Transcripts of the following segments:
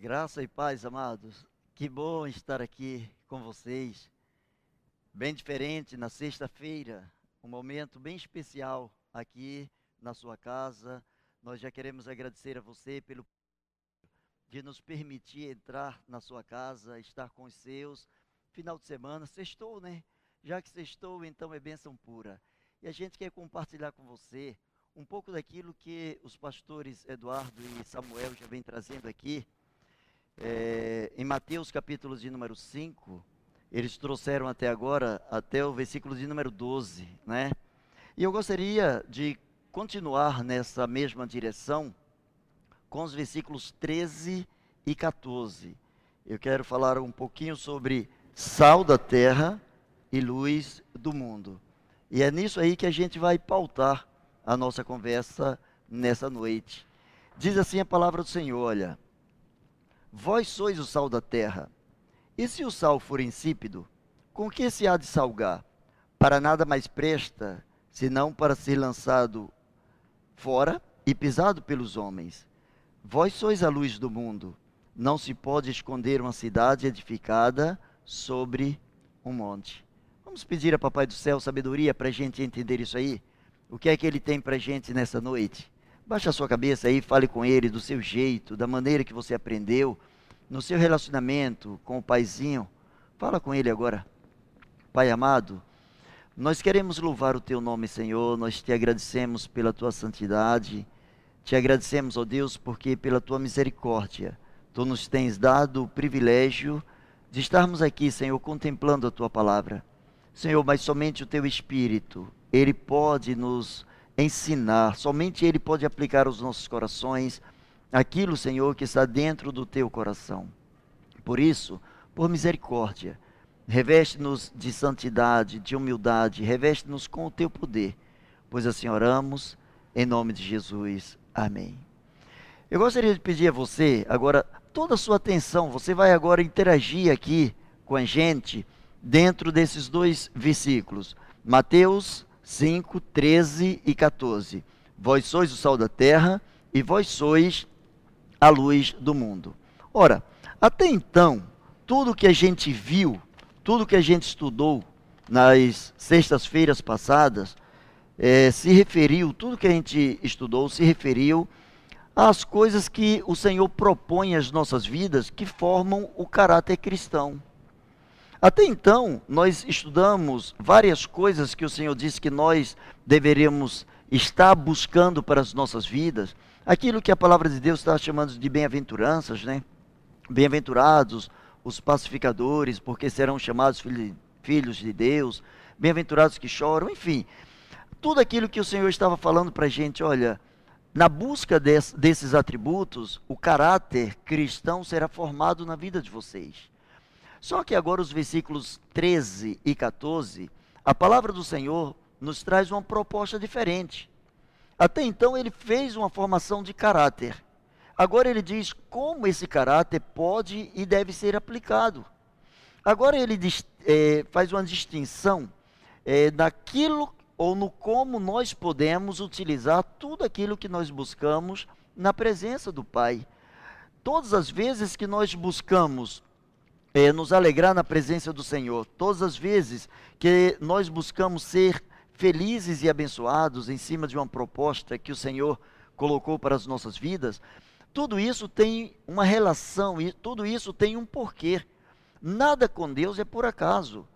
Graça e paz, amados. Que bom estar aqui com vocês. Bem diferente na sexta-feira, um momento bem especial aqui na sua casa. Nós já queremos agradecer a você pelo de nos permitir entrar na sua casa, estar com os seus. Final de semana, sextou, né? Já que sextou, então é bênção pura. E a gente quer compartilhar com você um pouco daquilo que os pastores Eduardo e Samuel já vêm trazendo aqui. É, em Mateus capítulo de número 5, eles trouxeram até agora, até o versículo de número 12, né? E eu gostaria de continuar nessa mesma direção com os versículos 13 e 14. Eu quero falar um pouquinho sobre sal da terra e luz do mundo. E é nisso aí que a gente vai pautar a nossa conversa nessa noite. Diz assim a palavra do Senhor: olha, vós sois o sal da terra. E se o sal for insípido, com que se há de salgar? Para nada mais presta, senão para ser lançado fora e pisado pelos homens. Vós sois a luz do mundo. Não se pode esconder uma cidade edificada sobre um monte. Vamos pedir a Papai do Céu sabedoria para a gente entender isso aí? O que é que ele tem para a gente nessa noite? Baixa a sua cabeça aí, fale com ele do seu jeito, da maneira que você aprendeu, no seu relacionamento com o paizinho. Fala com ele agora. Pai amado, nós queremos louvar o teu nome, Senhor. Nós te agradecemos pela tua santidade. Te agradecemos, ó Deus, porque pela tua misericórdia, tu nos tens dado o privilégio de estarmos aqui, Senhor, contemplando a tua palavra. Senhor, mas somente o teu espírito ele pode nos ensinar, somente Ele pode aplicar aos nossos corações aquilo, Senhor, que está dentro do teu coração. Por isso, por misericórdia, reveste-nos de santidade, de humildade, reveste-nos com o teu poder, pois assim oramos, em nome de Jesus. Amém. Eu gostaria de pedir a você, agora, toda a sua atenção, você vai agora interagir aqui com a gente dentro desses dois versículos. Mateus 5, 13 e 14. Vós sois o sal da terra e vós sois a luz do mundo. Ora, até então, tudo que a gente viu, tudo que a gente estudou nas sextas-feiras passadas, é, se referiu, tudo que a gente estudou se referiu às coisas que o Senhor propõe às nossas vidas que formam o caráter cristão. Até então, nós estudamos várias coisas que o Senhor disse que nós deveríamos estar buscando para as nossas vidas. Aquilo que a palavra de Deus está chamando de bem-aventuranças, né? Bem-aventurados os pacificadores, porque serão chamados filhos de Deus. Bem-aventurados que choram, enfim. Tudo aquilo que o Senhor estava falando para a gente, olha, na busca desses atributos, o caráter cristão será formado na vida de vocês. Só que agora os versículos 13 e 14, a palavra do Senhor nos traz uma proposta diferente. Até então ele fez uma formação de caráter. Agora ele diz como esse caráter pode e deve ser aplicado. Agora ele diz, é, faz uma distinção é, naquilo ou no como nós podemos utilizar tudo aquilo que nós buscamos na presença do Pai. Todas as vezes que nós buscamos é, nos alegrar na presença do Senhor. Todas as vezes que nós buscamos ser felizes e abençoados em cima de uma proposta que o Senhor colocou para as nossas vidas, tudo isso tem uma relação e tudo isso tem um porquê. Nada com Deus é por acaso.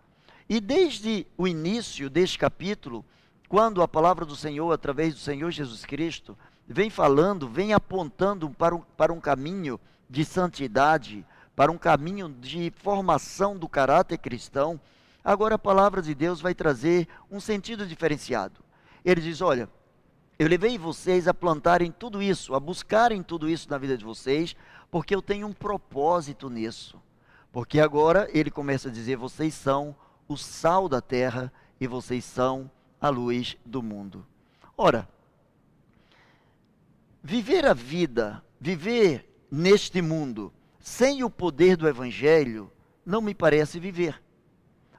E desde o início deste capítulo, quando a palavra do Senhor, através do Senhor Jesus Cristo, vem falando, vem apontando para um, para um caminho de santidade, para um caminho de formação do caráter cristão, agora a palavra de Deus vai trazer um sentido diferenciado. Ele diz: Olha, eu levei vocês a plantarem tudo isso, a buscarem tudo isso na vida de vocês, porque eu tenho um propósito nisso. Porque agora ele começa a dizer: vocês são o sal da terra e vocês são a luz do mundo. Ora, viver a vida, viver neste mundo, sem o poder do Evangelho, não me parece viver.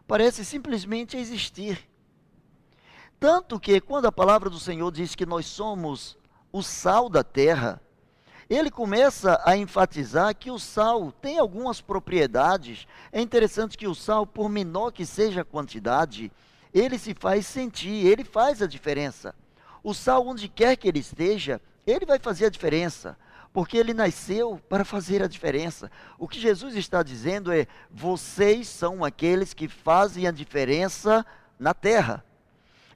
Parece simplesmente existir. Tanto que, quando a palavra do Senhor diz que nós somos o sal da terra, ele começa a enfatizar que o sal tem algumas propriedades. É interessante que o sal, por menor que seja a quantidade, ele se faz sentir, ele faz a diferença. O sal, onde quer que ele esteja, ele vai fazer a diferença, porque ele nasceu para fazer a diferença. O que Jesus está dizendo é: vocês são aqueles que fazem a diferença na terra.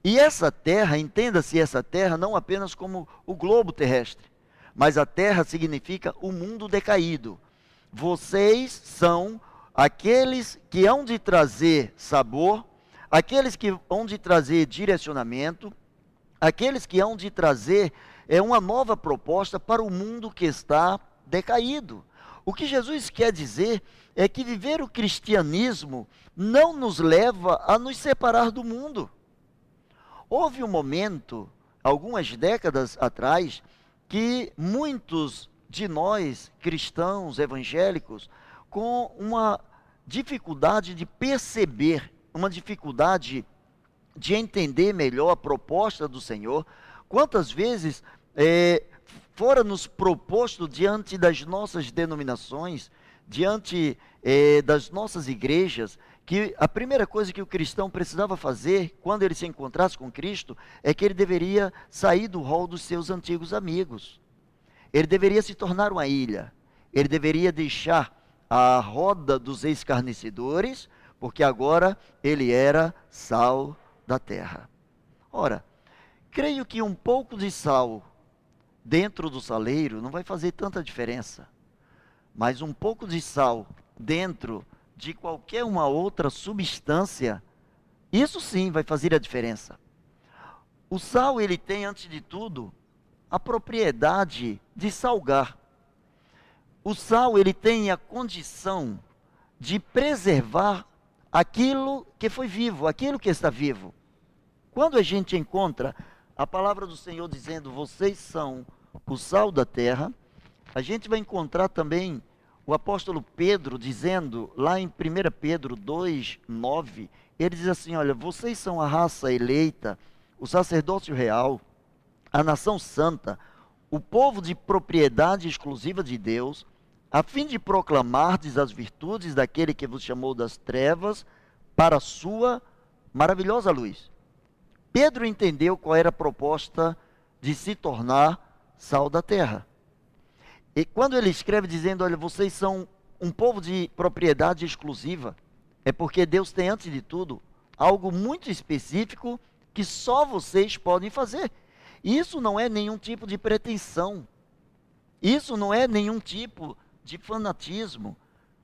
E essa terra, entenda-se essa terra não apenas como o globo terrestre, mas a terra significa o mundo decaído. Vocês são aqueles que hão de trazer sabor, aqueles que hão de trazer direcionamento, aqueles que hão de trazer é uma nova proposta para o mundo que está decaído. O que Jesus quer dizer é que viver o cristianismo não nos leva a nos separar do mundo. Houve um momento, algumas décadas atrás, que muitos de nós, cristãos evangélicos, com uma dificuldade de perceber, uma dificuldade de entender melhor a proposta do Senhor. Quantas vezes é, fora nos proposto diante das nossas denominações, diante é, das nossas igrejas, que a primeira coisa que o cristão precisava fazer quando ele se encontrasse com Cristo é que ele deveria sair do rol dos seus antigos amigos. Ele deveria se tornar uma ilha. Ele deveria deixar a roda dos escarnecedores, porque agora ele era sal da terra. Ora, creio que um pouco de sal dentro do saleiro não vai fazer tanta diferença. Mas um pouco de sal dentro de qualquer uma outra substância, isso sim vai fazer a diferença. O sal, ele tem, antes de tudo, a propriedade de salgar. O sal, ele tem a condição de preservar aquilo que foi vivo, aquilo que está vivo. Quando a gente encontra a palavra do Senhor dizendo: Vocês são o sal da terra, a gente vai encontrar também o apóstolo Pedro dizendo, lá em 1 Pedro 2, 9, ele diz assim: Olha, vocês são a raça eleita, o sacerdócio real, a nação santa, o povo de propriedade exclusiva de Deus, a fim de proclamardes as virtudes daquele que vos chamou das trevas para a sua maravilhosa luz. Pedro entendeu qual era a proposta de se tornar sal da terra. E quando ele escreve dizendo: Olha, vocês são um povo de propriedade exclusiva, é porque Deus tem, antes de tudo, algo muito específico que só vocês podem fazer. Isso não é nenhum tipo de pretensão. Isso não é nenhum tipo de fanatismo.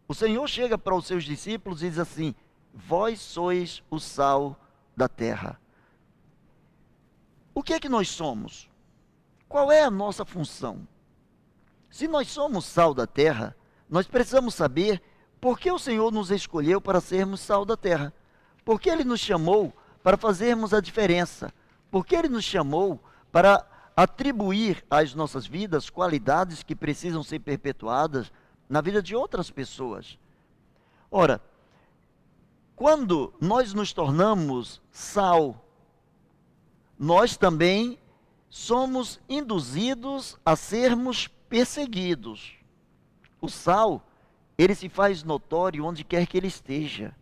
O Senhor chega para os seus discípulos e diz assim: Vós sois o sal da terra. O que é que nós somos? Qual é a nossa função? Se nós somos sal da terra, nós precisamos saber por que o Senhor nos escolheu para sermos sal da terra. Por que Ele nos chamou para fazermos a diferença? Por que Ele nos chamou para atribuir às nossas vidas qualidades que precisam ser perpetuadas na vida de outras pessoas? Ora, quando nós nos tornamos sal nós também somos induzidos a sermos perseguidos. O sal, ele se faz notório onde quer que ele esteja.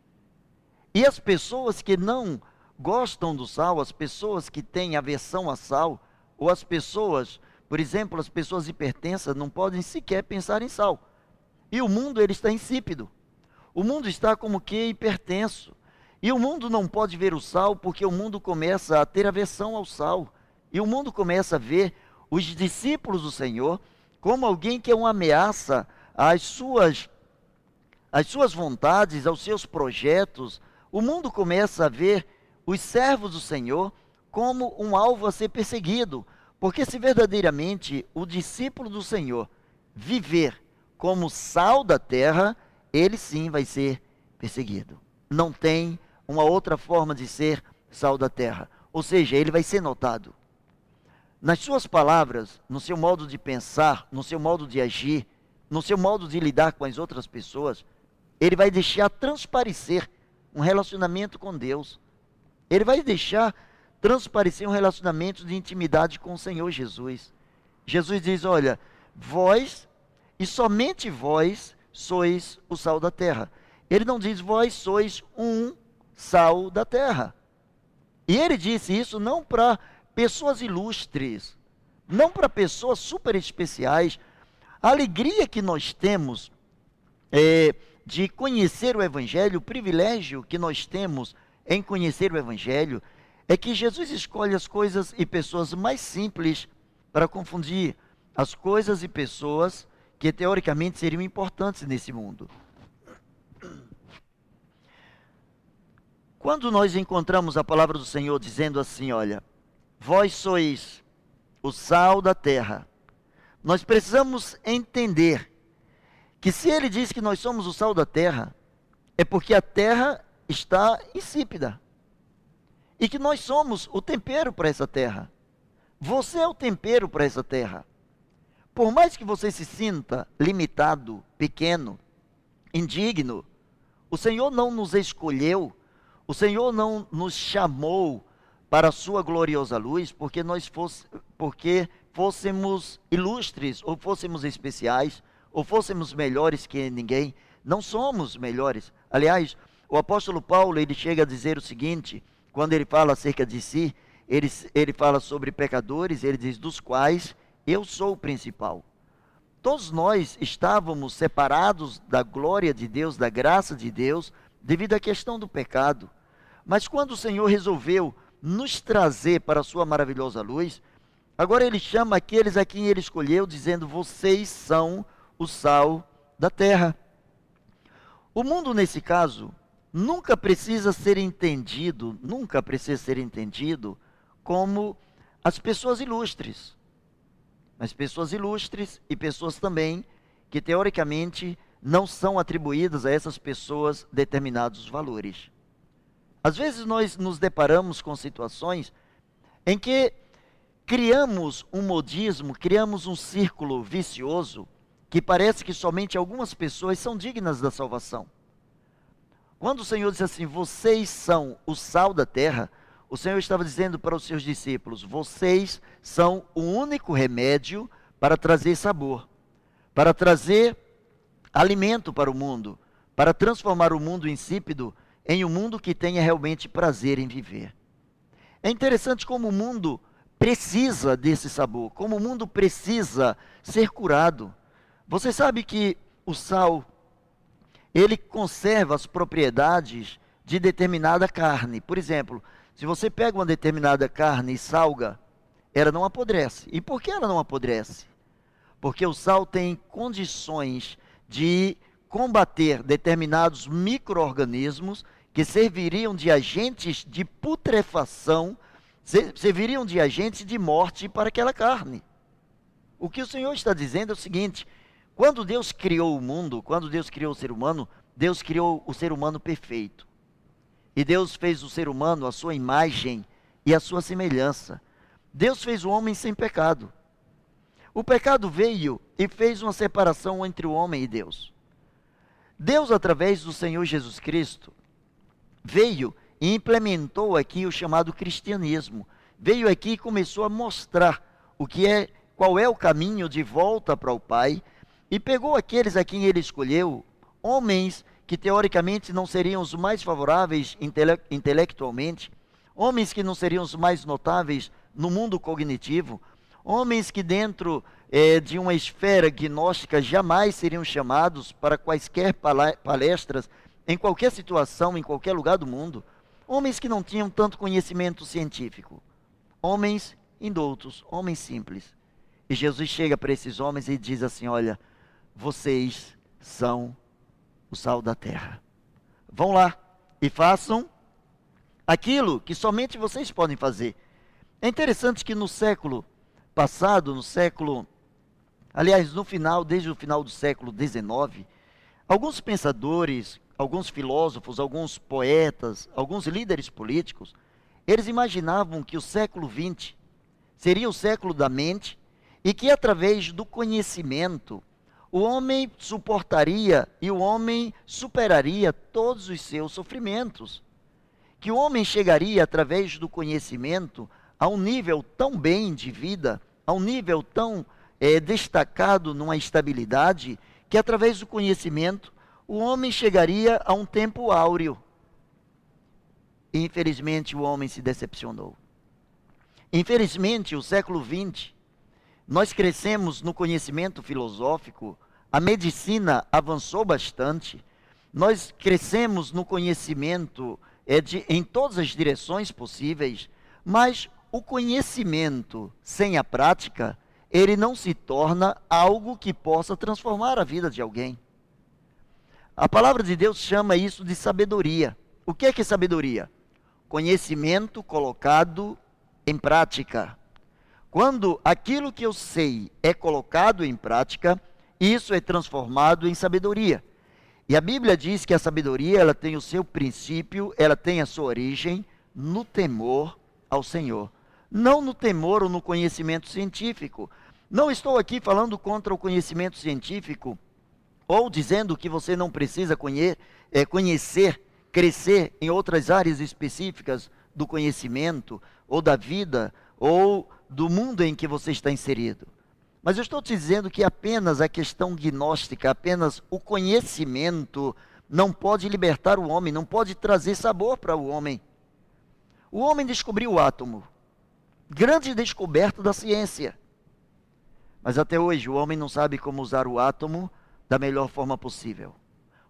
E as pessoas que não gostam do sal, as pessoas que têm aversão a sal, ou as pessoas, por exemplo, as pessoas hipertensas não podem sequer pensar em sal. E o mundo ele está insípido. O mundo está como que hipertenso. E o mundo não pode ver o sal porque o mundo começa a ter aversão ao sal. E o mundo começa a ver os discípulos do Senhor como alguém que é uma ameaça às suas, às suas vontades, aos seus projetos. O mundo começa a ver os servos do Senhor como um alvo a ser perseguido. Porque se verdadeiramente o discípulo do Senhor viver como sal da terra, ele sim vai ser perseguido. Não tem uma outra forma de ser sal da terra. Ou seja, ele vai ser notado. Nas suas palavras, no seu modo de pensar, no seu modo de agir, no seu modo de lidar com as outras pessoas, ele vai deixar transparecer um relacionamento com Deus. Ele vai deixar transparecer um relacionamento de intimidade com o Senhor Jesus. Jesus diz: Olha, vós e somente vós sois o sal da terra. Ele não diz vós sois um sal da terra. E ele disse isso não para pessoas ilustres, não para pessoas super especiais. A alegria que nós temos é, de conhecer o Evangelho, o privilégio que nós temos em conhecer o Evangelho, é que Jesus escolhe as coisas e pessoas mais simples para confundir as coisas e pessoas que teoricamente seriam importantes nesse mundo. Quando nós encontramos a palavra do Senhor dizendo assim, olha, vós sois o sal da terra, nós precisamos entender que se ele diz que nós somos o sal da terra, é porque a terra está insípida. E que nós somos o tempero para essa terra. Você é o tempero para essa terra. Por mais que você se sinta limitado, pequeno, indigno, o Senhor não nos escolheu, o Senhor não nos chamou para a sua gloriosa luz porque nós fosse, porque fôssemos ilustres ou fôssemos especiais ou fôssemos melhores que ninguém. Não somos melhores. Aliás, o apóstolo Paulo, ele chega a dizer o seguinte, quando ele fala acerca de si, ele, ele fala sobre pecadores, ele diz, dos quais eu sou o principal. Todos nós estávamos separados da glória de Deus, da graça de Deus, devido à questão do pecado. Mas quando o Senhor resolveu nos trazer para a sua maravilhosa luz, agora ele chama aqueles a quem ele escolheu, dizendo: Vocês são o sal da terra. O mundo, nesse caso, nunca precisa ser entendido, nunca precisa ser entendido como as pessoas ilustres mas pessoas ilustres e pessoas também que teoricamente não são atribuídas a essas pessoas determinados valores. Às vezes nós nos deparamos com situações em que criamos um modismo, criamos um círculo vicioso que parece que somente algumas pessoas são dignas da salvação. Quando o Senhor diz assim: "Vocês são o sal da terra", o Senhor estava dizendo para os seus discípulos: vocês são o único remédio para trazer sabor, para trazer alimento para o mundo, para transformar o mundo insípido em um mundo que tenha realmente prazer em viver. É interessante como o mundo precisa desse sabor, como o mundo precisa ser curado. Você sabe que o sal ele conserva as propriedades de determinada carne. Por exemplo, se você pega uma determinada carne e salga, ela não apodrece. E por que ela não apodrece? Porque o sal tem condições de combater determinados micro-organismos que serviriam de agentes de putrefação, serviriam de agentes de morte para aquela carne. O que o Senhor está dizendo é o seguinte: quando Deus criou o mundo, quando Deus criou o ser humano, Deus criou o ser humano perfeito. E Deus fez o ser humano a sua imagem e a sua semelhança. Deus fez o homem sem pecado. O pecado veio e fez uma separação entre o homem e Deus. Deus, através do Senhor Jesus Cristo, veio e implementou aqui o chamado cristianismo. Veio aqui e começou a mostrar o que é, qual é o caminho de volta para o Pai, e pegou aqueles a quem ele escolheu, homens que teoricamente não seriam os mais favoráveis intele intelectualmente, homens que não seriam os mais notáveis no mundo cognitivo, homens que dentro é, de uma esfera gnóstica jamais seriam chamados para quaisquer palestras, em qualquer situação, em qualquer lugar do mundo, homens que não tinham tanto conhecimento científico, homens indoutos, homens simples. E Jesus chega para esses homens e diz assim: Olha, vocês são o sal da terra. Vão lá e façam aquilo que somente vocês podem fazer. É interessante que no século passado, no século, aliás, no final, desde o final do século XIX, alguns pensadores, alguns filósofos, alguns poetas, alguns líderes políticos, eles imaginavam que o século XX seria o século da mente e que através do conhecimento, o homem suportaria e o homem superaria todos os seus sofrimentos. Que o homem chegaria, através do conhecimento, a um nível tão bem de vida, a um nível tão é, destacado numa estabilidade que, através do conhecimento, o homem chegaria a um tempo áureo. E, infelizmente, o homem se decepcionou. Infelizmente, o século XX, nós crescemos no conhecimento filosófico, a medicina avançou bastante, nós crescemos no conhecimento é de, em todas as direções possíveis, mas o conhecimento sem a prática, ele não se torna algo que possa transformar a vida de alguém. A palavra de Deus chama isso de sabedoria. O que é que é sabedoria? Conhecimento colocado em prática. Quando aquilo que eu sei é colocado em prática, isso é transformado em sabedoria. E a Bíblia diz que a sabedoria, ela tem o seu princípio, ela tem a sua origem no temor ao Senhor. Não no temor ou no conhecimento científico. Não estou aqui falando contra o conhecimento científico ou dizendo que você não precisa conhe é, conhecer, crescer em outras áreas específicas do conhecimento ou da vida ou do mundo em que você está inserido. Mas eu estou te dizendo que apenas a questão gnóstica, apenas o conhecimento, não pode libertar o homem, não pode trazer sabor para o homem. O homem descobriu o átomo. Grande descoberta da ciência. Mas até hoje o homem não sabe como usar o átomo da melhor forma possível.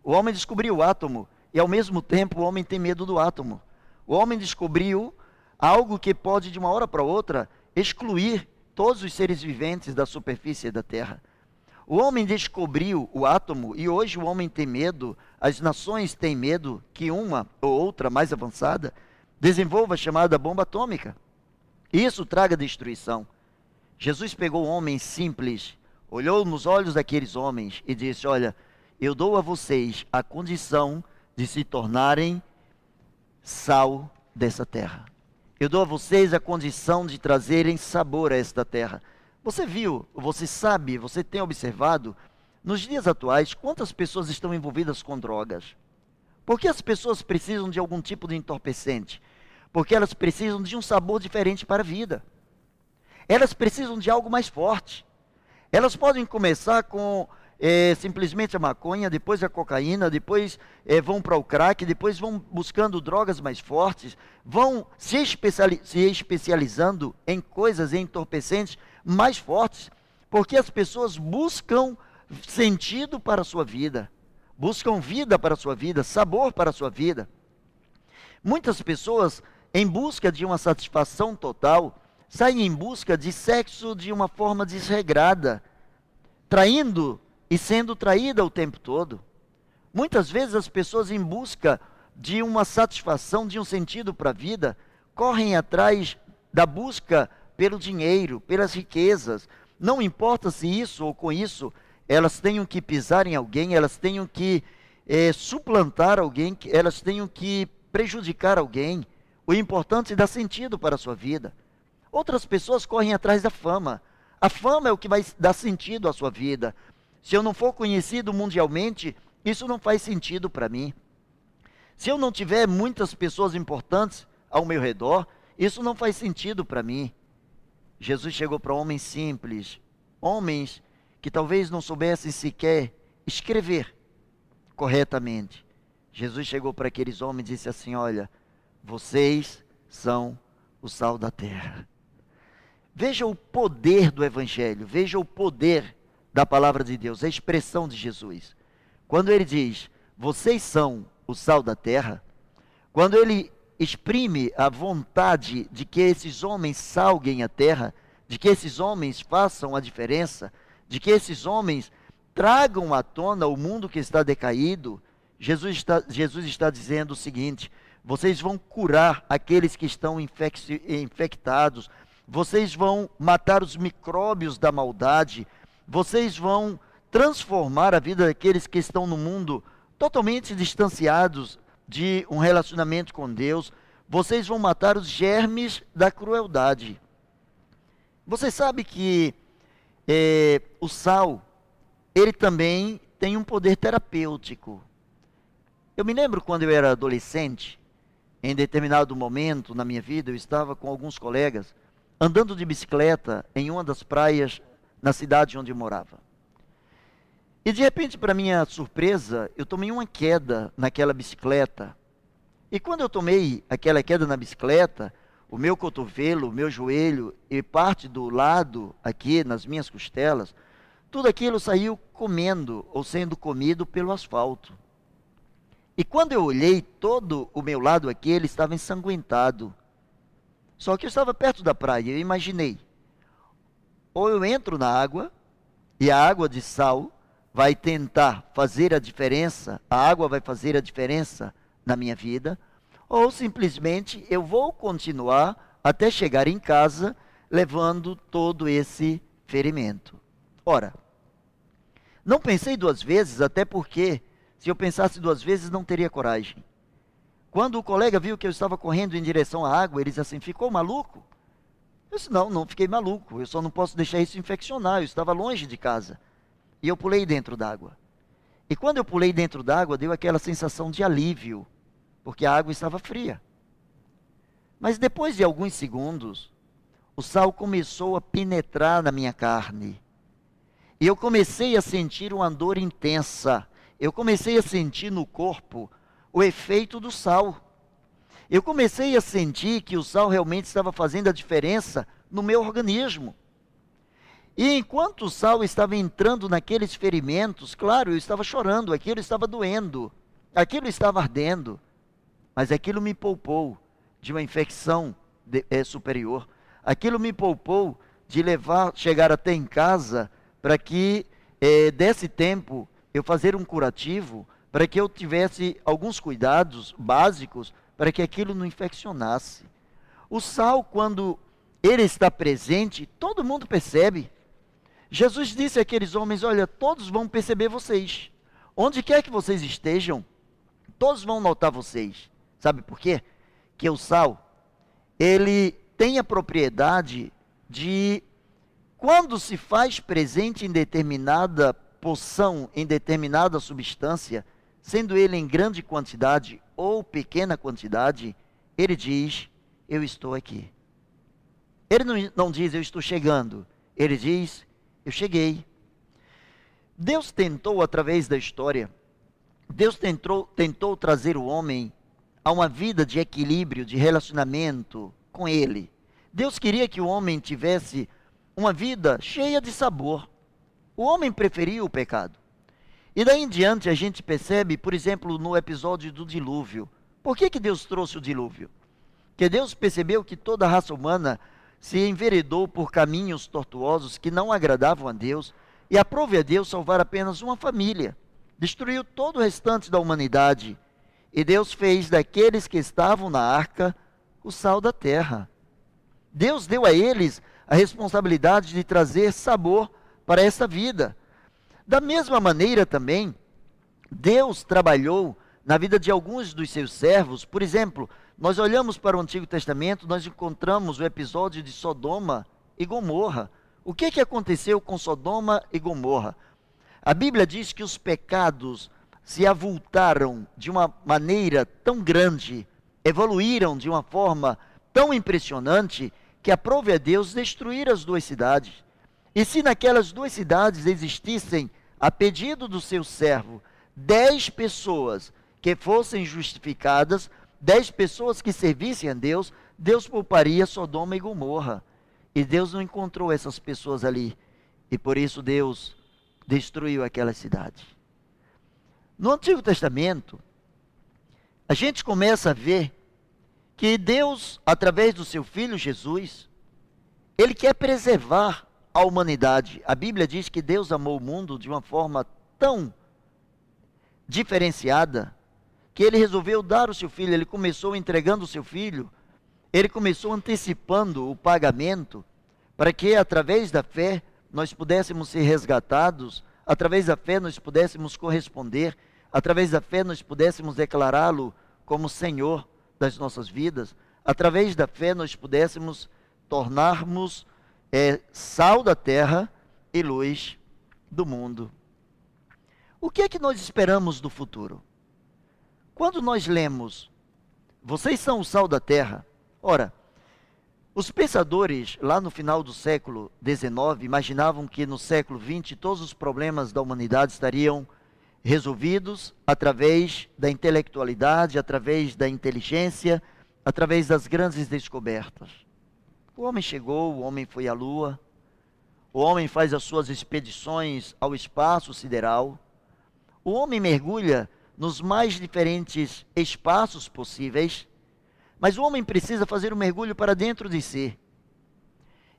O homem descobriu o átomo e ao mesmo tempo o homem tem medo do átomo. O homem descobriu algo que pode de uma hora para outra excluir todos os seres viventes da superfície da Terra. O homem descobriu o átomo e hoje o homem tem medo, as nações têm medo que uma ou outra mais avançada desenvolva a chamada bomba atômica. Isso traga destruição. Jesus pegou um homem simples, olhou nos olhos daqueles homens e disse: Olha, eu dou a vocês a condição de se tornarem sal dessa terra. Eu dou a vocês a condição de trazerem sabor a esta terra. Você viu, você sabe, você tem observado, nos dias atuais, quantas pessoas estão envolvidas com drogas? Porque as pessoas precisam de algum tipo de entorpecente? Porque elas precisam de um sabor diferente para a vida. Elas precisam de algo mais forte. Elas podem começar com é, simplesmente a maconha, depois a cocaína, depois é, vão para o crack, depois vão buscando drogas mais fortes, vão se, especiali se especializando em coisas, entorpecentes mais fortes, porque as pessoas buscam sentido para a sua vida, buscam vida para a sua vida, sabor para a sua vida. Muitas pessoas, em busca de uma satisfação total, saem em busca de sexo de uma forma desregrada, traindo e sendo traída o tempo todo. Muitas vezes as pessoas, em busca de uma satisfação, de um sentido para a vida, correm atrás da busca pelo dinheiro, pelas riquezas. Não importa se isso ou com isso elas tenham que pisar em alguém, elas tenham que é, suplantar alguém, elas tenham que prejudicar alguém. O importante é dar sentido para a sua vida. Outras pessoas correm atrás da fama. A fama é o que vai dar sentido à sua vida. Se eu não for conhecido mundialmente, isso não faz sentido para mim. Se eu não tiver muitas pessoas importantes ao meu redor, isso não faz sentido para mim. Jesus chegou para homens simples, homens que talvez não soubessem sequer escrever corretamente. Jesus chegou para aqueles homens e disse assim: Olha, vocês são o sal da terra. Veja o poder do Evangelho, veja o poder da palavra de Deus, a expressão de Jesus. Quando ele diz, vocês são o sal da terra, quando ele exprime a vontade de que esses homens salguem a terra, de que esses homens façam a diferença, de que esses homens tragam à tona o mundo que está decaído, Jesus está, Jesus está dizendo o seguinte: vocês vão curar aqueles que estão infectados, vocês vão matar os micróbios da maldade, vocês vão transformar a vida daqueles que estão no mundo totalmente distanciados de um relacionamento com Deus. Vocês vão matar os germes da crueldade. Você sabe que é, o sal, ele também tem um poder terapêutico. Eu me lembro quando eu era adolescente, em determinado momento na minha vida, eu estava com alguns colegas andando de bicicleta em uma das praias na cidade onde eu morava. E de repente, para minha surpresa, eu tomei uma queda naquela bicicleta. E quando eu tomei aquela queda na bicicleta, o meu cotovelo, o meu joelho e parte do lado aqui nas minhas costelas, tudo aquilo saiu comendo ou sendo comido pelo asfalto. E quando eu olhei, todo o meu lado aqui, ele estava ensanguentado. Só que eu estava perto da praia, eu imaginei. Ou eu entro na água, e a água de sal vai tentar fazer a diferença, a água vai fazer a diferença na minha vida, ou simplesmente eu vou continuar até chegar em casa levando todo esse ferimento. Ora, não pensei duas vezes, até porque se eu pensasse duas vezes não teria coragem. Quando o colega viu que eu estava correndo em direção à água, ele disse assim: ficou maluco? Eu disse: não, não fiquei maluco, eu só não posso deixar isso infeccionar, eu estava longe de casa. E eu pulei dentro d'água. E quando eu pulei dentro d'água, deu aquela sensação de alívio, porque a água estava fria. Mas depois de alguns segundos, o sal começou a penetrar na minha carne. E eu comecei a sentir uma dor intensa. Eu comecei a sentir no corpo o efeito do sal. Eu comecei a sentir que o sal realmente estava fazendo a diferença no meu organismo. E enquanto o sal estava entrando naqueles ferimentos, claro, eu estava chorando, aquilo estava doendo, aquilo estava ardendo, mas aquilo me poupou de uma infecção de, é, superior. Aquilo me poupou de levar, chegar até em casa, para que é, desse tempo eu fazer um curativo, para que eu tivesse alguns cuidados básicos para que aquilo não infeccionasse. O sal, quando ele está presente, todo mundo percebe. Jesus disse àqueles homens: Olha, todos vão perceber vocês. Onde quer que vocês estejam, todos vão notar vocês. Sabe por quê? Que o sal, ele tem a propriedade de, quando se faz presente em determinada poção, em determinada substância, sendo ele em grande quantidade ou pequena quantidade, ele diz: Eu estou aqui. Ele não, não diz: Eu estou chegando. Ele diz: eu cheguei. Deus tentou, através da história, Deus tentou, tentou trazer o homem a uma vida de equilíbrio, de relacionamento com Ele. Deus queria que o homem tivesse uma vida cheia de sabor. O homem preferia o pecado. E daí em diante a gente percebe, por exemplo, no episódio do dilúvio. Por que, que Deus trouxe o dilúvio? Que Deus percebeu que toda a raça humana se enveredou por caminhos tortuosos que não agradavam a Deus e aprove a Deus salvar apenas uma família. Destruiu todo o restante da humanidade. E Deus fez daqueles que estavam na arca o sal da terra. Deus deu a eles a responsabilidade de trazer sabor para essa vida. Da mesma maneira também, Deus trabalhou na vida de alguns dos seus servos, por exemplo, nós olhamos para o Antigo Testamento, nós encontramos o episódio de Sodoma e Gomorra. O que, que aconteceu com Sodoma e Gomorra? A Bíblia diz que os pecados se avultaram de uma maneira tão grande, evoluíram de uma forma tão impressionante, que aprove a Deus destruir as duas cidades. E se naquelas duas cidades existissem, a pedido do seu servo, dez pessoas que fossem justificadas, dez pessoas que servissem a Deus, Deus pouparia Sodoma e Gomorra. E Deus não encontrou essas pessoas ali. E por isso Deus destruiu aquela cidade. No Antigo Testamento, a gente começa a ver que Deus, através do seu filho Jesus, ele quer preservar a humanidade. A Bíblia diz que Deus amou o mundo de uma forma tão diferenciada que ele resolveu dar o seu filho, ele começou entregando o seu filho, ele começou antecipando o pagamento, para que através da fé nós pudéssemos ser resgatados, através da fé nós pudéssemos corresponder, através da fé nós pudéssemos declará-lo como Senhor das nossas vidas, através da fé nós pudéssemos tornarmos é, sal da terra e luz do mundo. O que é que nós esperamos do futuro? Quando nós lemos, vocês são o sal da terra, ora, Os pensadores, lá no final do século XIX, imaginavam que no século XX todos os problemas da humanidade estariam resolvidos através da intelectualidade, através da inteligência, através das grandes descobertas. O homem chegou, o homem foi à lua, o homem faz as suas expedições ao espaço sideral, o homem mergulha nos mais diferentes espaços possíveis, mas o homem precisa fazer um mergulho para dentro de si.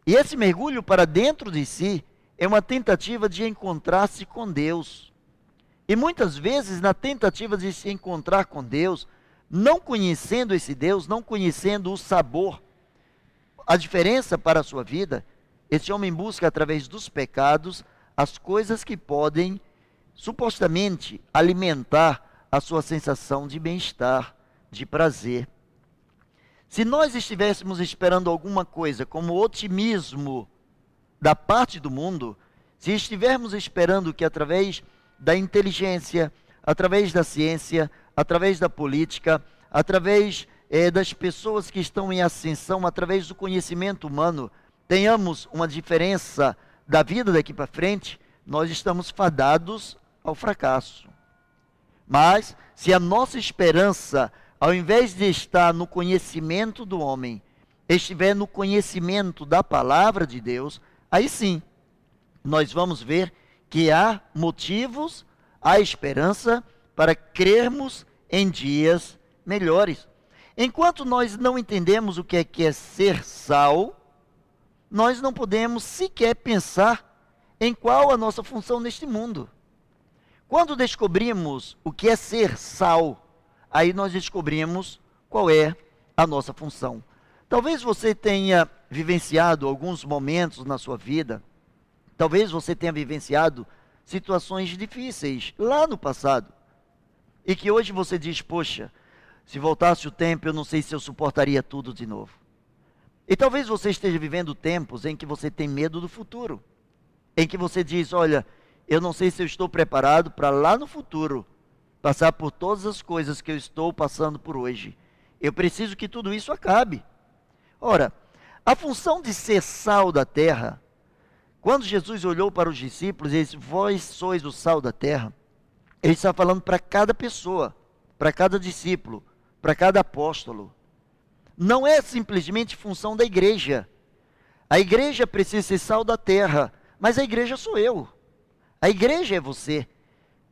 E esse mergulho para dentro de si é uma tentativa de encontrar-se com Deus. E muitas vezes, na tentativa de se encontrar com Deus, não conhecendo esse Deus, não conhecendo o sabor, a diferença para a sua vida, esse homem busca através dos pecados as coisas que podem supostamente alimentar a sua sensação de bem-estar, de prazer. Se nós estivéssemos esperando alguma coisa como otimismo da parte do mundo, se estivermos esperando que através da inteligência, através da ciência, através da política, através é, das pessoas que estão em ascensão, através do conhecimento humano, tenhamos uma diferença da vida daqui para frente, nós estamos fadados ao fracasso. Mas, se a nossa esperança, ao invés de estar no conhecimento do homem, estiver no conhecimento da palavra de Deus, aí sim, nós vamos ver que há motivos, há esperança para crermos em dias melhores. Enquanto nós não entendemos o que é, que é ser sal, nós não podemos sequer pensar em qual a nossa função neste mundo. Quando descobrimos o que é ser sal, aí nós descobrimos qual é a nossa função. Talvez você tenha vivenciado alguns momentos na sua vida, talvez você tenha vivenciado situações difíceis lá no passado, e que hoje você diz: Poxa, se voltasse o tempo, eu não sei se eu suportaria tudo de novo. E talvez você esteja vivendo tempos em que você tem medo do futuro, em que você diz: Olha, eu não sei se eu estou preparado para lá no futuro passar por todas as coisas que eu estou passando por hoje. Eu preciso que tudo isso acabe. Ora, a função de ser sal da terra, quando Jesus olhou para os discípulos e disse: Vós sois o sal da terra, ele está falando para cada pessoa, para cada discípulo, para cada apóstolo. Não é simplesmente função da igreja. A igreja precisa ser sal da terra, mas a igreja sou eu. A igreja é você.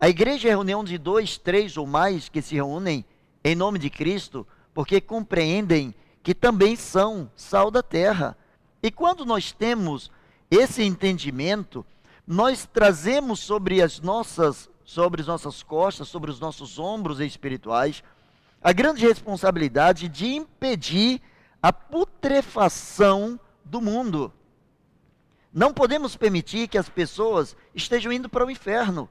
A igreja é a reunião de dois, três ou mais que se reúnem em nome de Cristo, porque compreendem que também são sal da terra. E quando nós temos esse entendimento, nós trazemos sobre as nossas sobre as nossas costas, sobre os nossos ombros espirituais, a grande responsabilidade de impedir a putrefação do mundo. Não podemos permitir que as pessoas estejam indo para o inferno.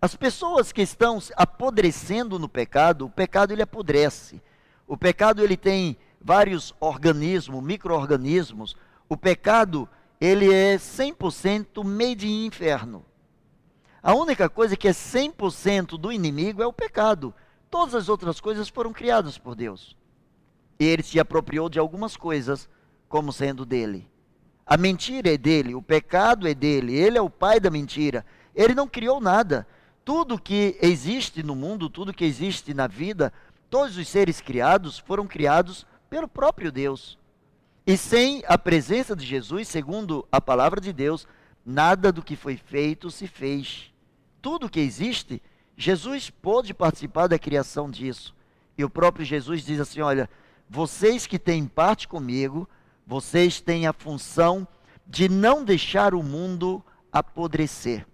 As pessoas que estão apodrecendo no pecado, o pecado ele apodrece. O pecado ele tem vários organismos, microorganismos. O pecado ele é 100% made in inferno. A única coisa que é 100% do inimigo é o pecado. Todas as outras coisas foram criadas por Deus. E ele se apropriou de algumas coisas como sendo dele. A mentira é dele, o pecado é dele, ele é o pai da mentira. Ele não criou nada. Tudo que existe no mundo, tudo que existe na vida, todos os seres criados foram criados pelo próprio Deus. E sem a presença de Jesus, segundo a palavra de Deus, nada do que foi feito se fez. Tudo que existe, Jesus pôde participar da criação disso. E o próprio Jesus diz assim: Olha, vocês que têm parte comigo, vocês têm a função de não deixar o mundo apodrecer.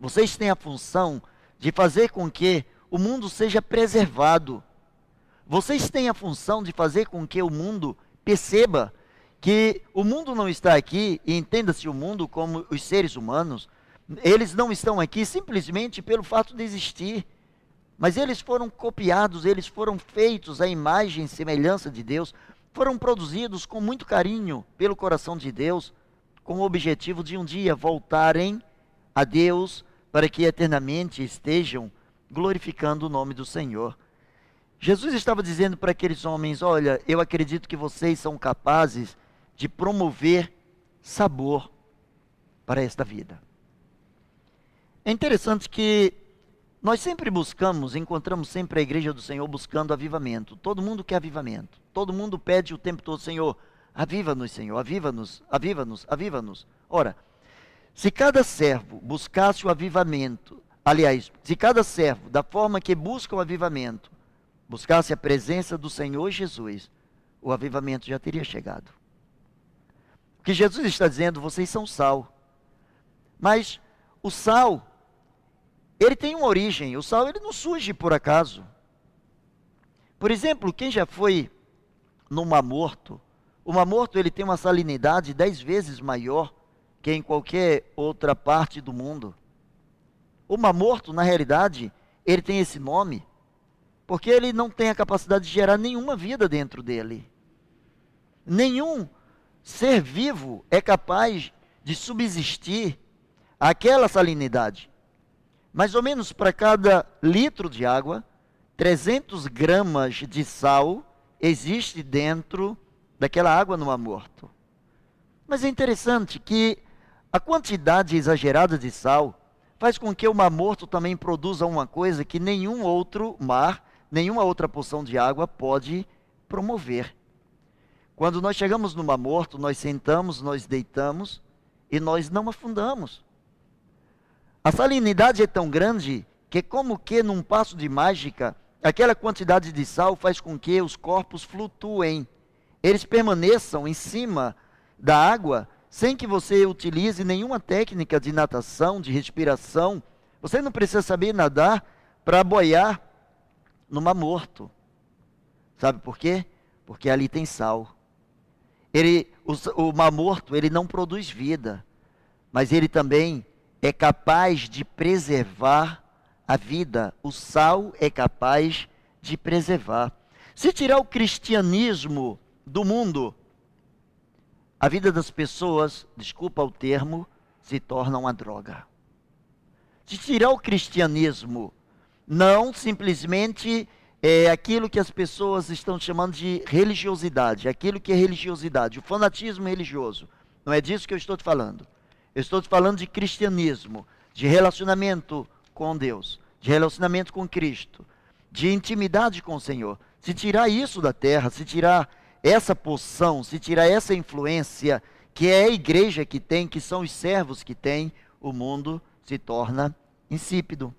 Vocês têm a função de fazer com que o mundo seja preservado. Vocês têm a função de fazer com que o mundo perceba que o mundo não está aqui, e entenda-se o mundo como os seres humanos, eles não estão aqui simplesmente pelo fato de existir, mas eles foram copiados, eles foram feitos à imagem e semelhança de Deus foram produzidos com muito carinho pelo coração de Deus, com o objetivo de um dia voltarem a Deus para que eternamente estejam glorificando o nome do Senhor. Jesus estava dizendo para aqueles homens: Olha, eu acredito que vocês são capazes de promover sabor para esta vida. É interessante que nós sempre buscamos, encontramos sempre a igreja do Senhor buscando avivamento. Todo mundo quer avivamento. Todo mundo pede o tempo todo, Senhor, aviva-nos, Senhor, aviva-nos, aviva-nos, aviva-nos. Ora, se cada servo buscasse o avivamento, aliás, se cada servo, da forma que busca o avivamento, buscasse a presença do Senhor Jesus, o avivamento já teria chegado. O que Jesus está dizendo, vocês são sal. Mas o sal, ele tem uma origem. O sal, ele não surge por acaso. Por exemplo, quem já foi no Mar Morto, o Mar Morto ele tem uma salinidade dez vezes maior que em qualquer outra parte do mundo. O Mar Morto, na realidade, ele tem esse nome porque ele não tem a capacidade de gerar nenhuma vida dentro dele. Nenhum ser vivo é capaz de subsistir àquela salinidade. Mais ou menos para cada litro de água, 300 gramas de sal existe dentro daquela água no mar morto. Mas é interessante que a quantidade exagerada de sal faz com que o mar morto também produza uma coisa que nenhum outro mar, nenhuma outra porção de água pode promover. Quando nós chegamos no mar morto, nós sentamos, nós deitamos e nós não afundamos. A salinidade é tão grande que, como que num passo de mágica, aquela quantidade de sal faz com que os corpos flutuem, eles permaneçam em cima da água sem que você utilize nenhuma técnica de natação, de respiração. Você não precisa saber nadar para boiar no mar morto. Sabe por quê? Porque ali tem sal. Ele, o, o mar morto, ele não produz vida, mas ele também é capaz de preservar a vida. O sal é capaz de preservar. Se tirar o cristianismo do mundo, a vida das pessoas, desculpa o termo, se torna uma droga. Se tirar o cristianismo, não simplesmente é aquilo que as pessoas estão chamando de religiosidade, aquilo que é religiosidade, o fanatismo religioso. Não é disso que eu estou te falando. Eu estou te falando de cristianismo, de relacionamento com Deus, de relacionamento com Cristo, de intimidade com o Senhor. Se tirar isso da terra, se tirar essa poção, se tirar essa influência que é a igreja que tem, que são os servos que tem, o mundo se torna insípido.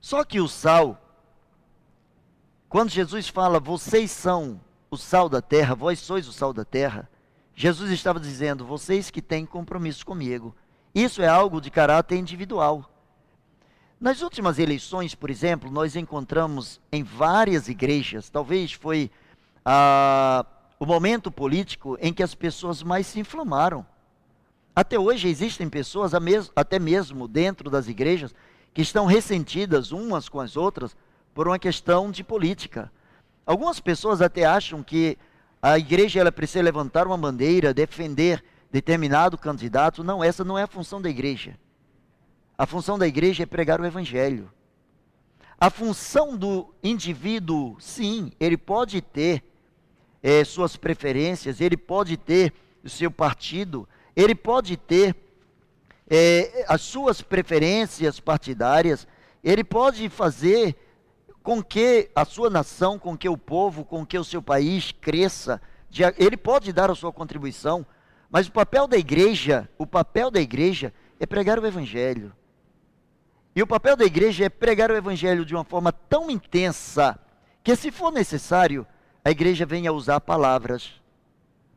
Só que o sal, quando Jesus fala, vocês são o sal da terra, vós sois o sal da terra, Jesus estava dizendo, vocês que têm compromisso comigo. Isso é algo de caráter individual. Nas últimas eleições, por exemplo, nós encontramos em várias igrejas, talvez foi ah, o momento político em que as pessoas mais se inflamaram. Até hoje existem pessoas, até mesmo dentro das igrejas, que estão ressentidas umas com as outras por uma questão de política. Algumas pessoas até acham que a igreja ela precisa levantar uma bandeira, defender determinado candidato. Não, essa não é a função da igreja. A função da igreja é pregar o evangelho. A função do indivíduo, sim, ele pode ter é, suas preferências, ele pode ter o seu partido, ele pode ter é, as suas preferências partidárias, ele pode fazer com que a sua nação, com que o povo, com que o seu país cresça, ele pode dar a sua contribuição, mas o papel da igreja, o papel da igreja é pregar o evangelho. E o papel da igreja é pregar o evangelho de uma forma tão intensa que se for necessário, a igreja venha usar palavras.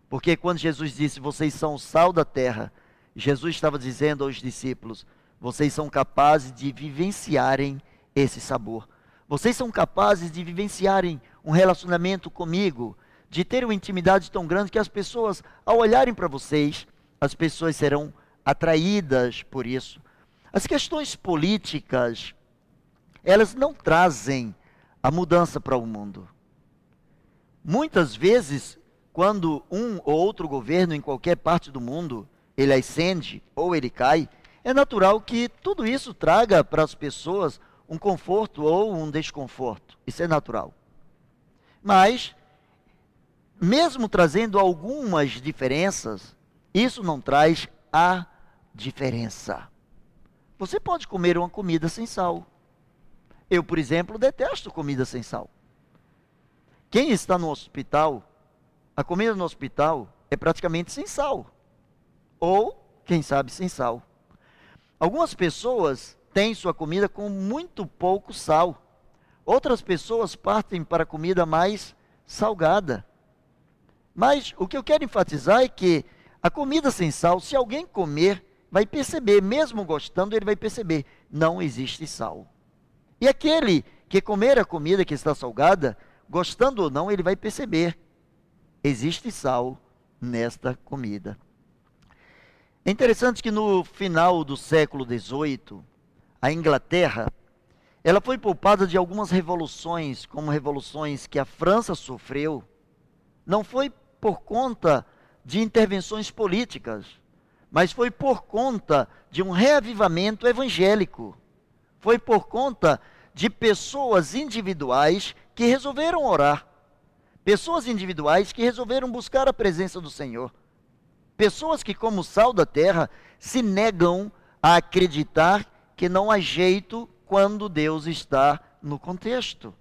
Porque quando Jesus disse, vocês são o sal da terra, Jesus estava dizendo aos discípulos, vocês são capazes de vivenciarem esse sabor. Vocês são capazes de vivenciarem um relacionamento comigo, de ter uma intimidade tão grande que as pessoas, ao olharem para vocês, as pessoas serão atraídas por isso. As questões políticas, elas não trazem a mudança para o mundo. Muitas vezes, quando um ou outro governo em qualquer parte do mundo ele ascende ou ele cai, é natural que tudo isso traga para as pessoas um conforto ou um desconforto. Isso é natural. Mas, mesmo trazendo algumas diferenças, isso não traz a diferença. Você pode comer uma comida sem sal. Eu, por exemplo, detesto comida sem sal. Quem está no hospital, a comida no hospital é praticamente sem sal. Ou, quem sabe, sem sal. Algumas pessoas têm sua comida com muito pouco sal. Outras pessoas partem para comida mais salgada. Mas o que eu quero enfatizar é que a comida sem sal, se alguém comer, vai perceber, mesmo gostando, ele vai perceber, não existe sal. E aquele que comer a comida que está salgada, gostando ou não, ele vai perceber, existe sal nesta comida. É interessante que no final do século XVIII, a Inglaterra, ela foi poupada de algumas revoluções, como revoluções que a França sofreu. Não foi por conta de intervenções políticas, mas foi por conta de um reavivamento evangélico. Foi por conta de pessoas individuais que resolveram orar. Pessoas individuais que resolveram buscar a presença do Senhor. Pessoas que, como sal da terra, se negam a acreditar que não há jeito quando Deus está no contexto.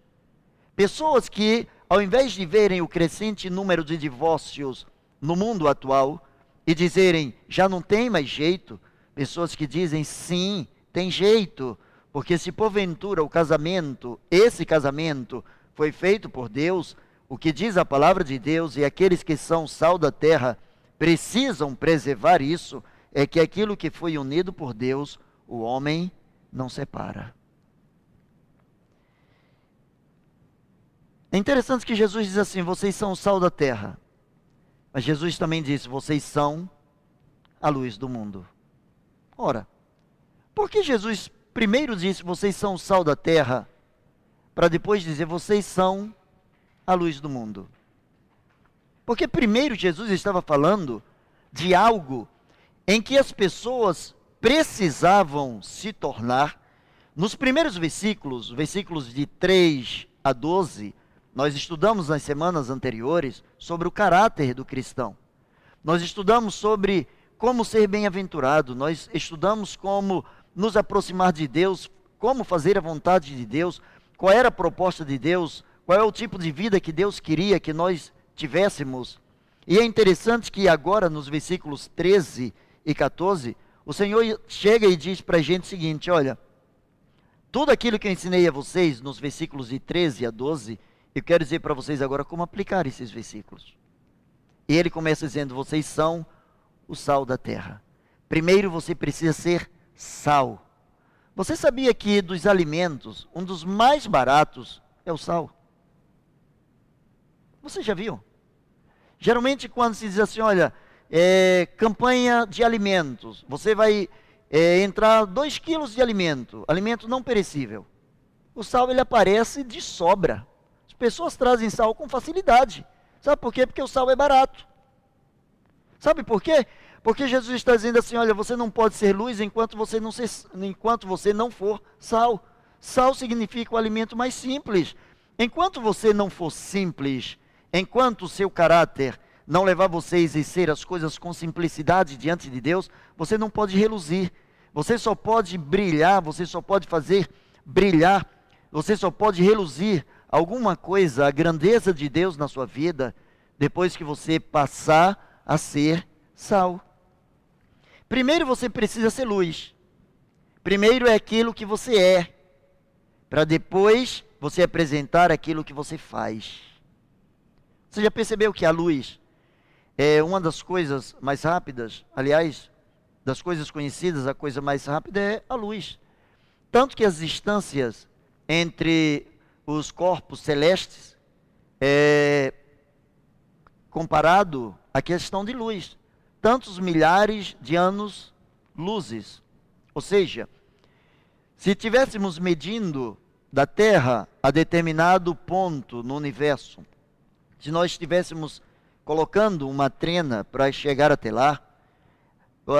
Pessoas que, ao invés de verem o crescente número de divórcios no mundo atual e dizerem já não tem mais jeito, pessoas que dizem sim, tem jeito, porque se porventura o casamento, esse casamento, foi feito por Deus, o que diz a palavra de Deus e aqueles que são sal da terra precisam preservar isso, é que aquilo que foi unido por Deus, o homem não separa. É interessante que Jesus diz assim: vocês são o sal da terra. Mas Jesus também disse: vocês são a luz do mundo. Ora, por que Jesus primeiro disse: vocês são o sal da terra, para depois dizer: vocês são a luz do mundo? Porque primeiro Jesus estava falando de algo em que as pessoas precisavam se tornar. Nos primeiros versículos, versículos de 3 a 12, nós estudamos nas semanas anteriores sobre o caráter do cristão. Nós estudamos sobre como ser bem-aventurado, nós estudamos como nos aproximar de Deus, como fazer a vontade de Deus, qual era a proposta de Deus, qual é o tipo de vida que Deus queria que nós tivéssemos. E é interessante que agora, nos versículos 13 e 14, o Senhor chega e diz para a gente o seguinte: olha, tudo aquilo que eu ensinei a vocês nos versículos de 13 a 12, eu quero dizer para vocês agora como aplicar esses versículos. E ele começa dizendo: vocês são o sal da terra. Primeiro você precisa ser sal. Você sabia que dos alimentos, um dos mais baratos é o sal? Você já viu? Geralmente, quando se diz assim, olha, é, campanha de alimentos, você vai é, entrar 2 quilos de alimento, alimento não perecível. O sal ele aparece de sobra. As pessoas trazem sal com facilidade. Sabe por quê? Porque o sal é barato. Sabe por quê? Porque Jesus está dizendo assim: olha, você não pode ser luz enquanto você não, ser, enquanto você não for sal. Sal significa o alimento mais simples. Enquanto você não for simples, Enquanto o seu caráter não levar você a exercer as coisas com simplicidade diante de Deus, você não pode reluzir. Você só pode brilhar, você só pode fazer brilhar, você só pode reluzir alguma coisa, a grandeza de Deus na sua vida, depois que você passar a ser sal. Primeiro você precisa ser luz. Primeiro é aquilo que você é, para depois você apresentar aquilo que você faz. Você já percebeu que a luz é uma das coisas mais rápidas? Aliás, das coisas conhecidas, a coisa mais rápida é a luz. Tanto que as distâncias entre os corpos celestes é comparado à questão de luz, tantos milhares de anos luzes. Ou seja, se estivéssemos medindo da Terra a determinado ponto no universo, se nós estivéssemos colocando uma trena para chegar até lá,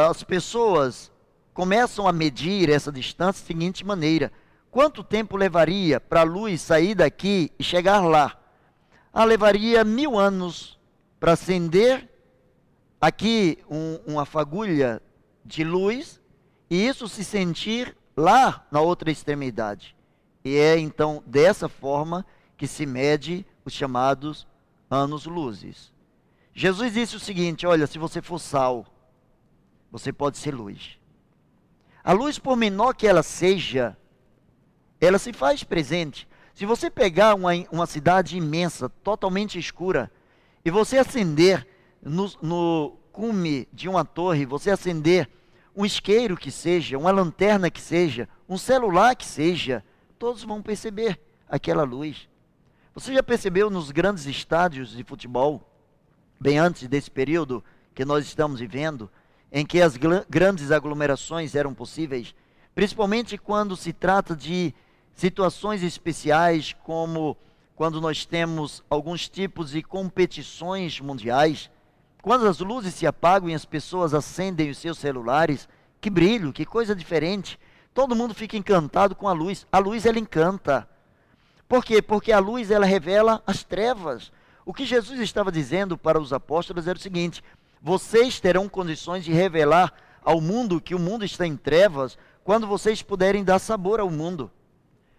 as pessoas começam a medir essa distância da seguinte maneira: quanto tempo levaria para a luz sair daqui e chegar lá? Ah, levaria mil anos para acender aqui um, uma fagulha de luz e isso se sentir lá na outra extremidade. E é então dessa forma que se mede os chamados anos-luzes. Jesus disse o seguinte: olha, se você for sal, você pode ser luz. A luz, por menor que ela seja, ela se faz presente. Se você pegar uma, uma cidade imensa, totalmente escura, e você acender no, no cume de uma torre, você acender um isqueiro que seja, uma lanterna que seja, um celular que seja, todos vão perceber aquela luz. Você já percebeu nos grandes estádios de futebol, bem antes desse período que nós estamos vivendo, em que as grandes aglomerações eram possíveis, principalmente quando se trata de situações especiais, como quando nós temos alguns tipos de competições mundiais, quando as luzes se apagam e as pessoas acendem os seus celulares, que brilho, que coisa diferente. Todo mundo fica encantado com a luz. A luz ela encanta. Por quê? Porque a luz ela revela as trevas. O que Jesus estava dizendo para os apóstolos era o seguinte: vocês terão condições de revelar ao mundo que o mundo está em trevas quando vocês puderem dar sabor ao mundo.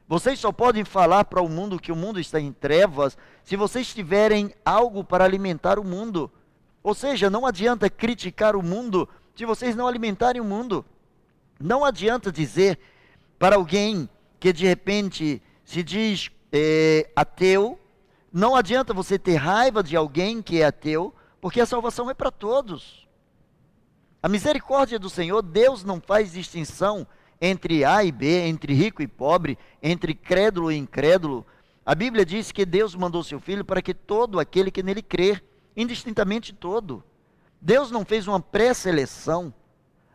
Vocês só podem falar para o mundo que o mundo está em trevas se vocês tiverem algo para alimentar o mundo. Ou seja, não adianta criticar o mundo se vocês não alimentarem o mundo. Não adianta dizer para alguém que de repente se diz é, ateu, não adianta você ter raiva de alguém que é ateu, porque a salvação é para todos. A misericórdia do Senhor, Deus não faz distinção entre A e B, entre rico e pobre, entre crédulo e incrédulo. A Bíblia diz que Deus mandou seu filho para que todo aquele que nele crer, indistintamente todo. Deus não fez uma pré-seleção.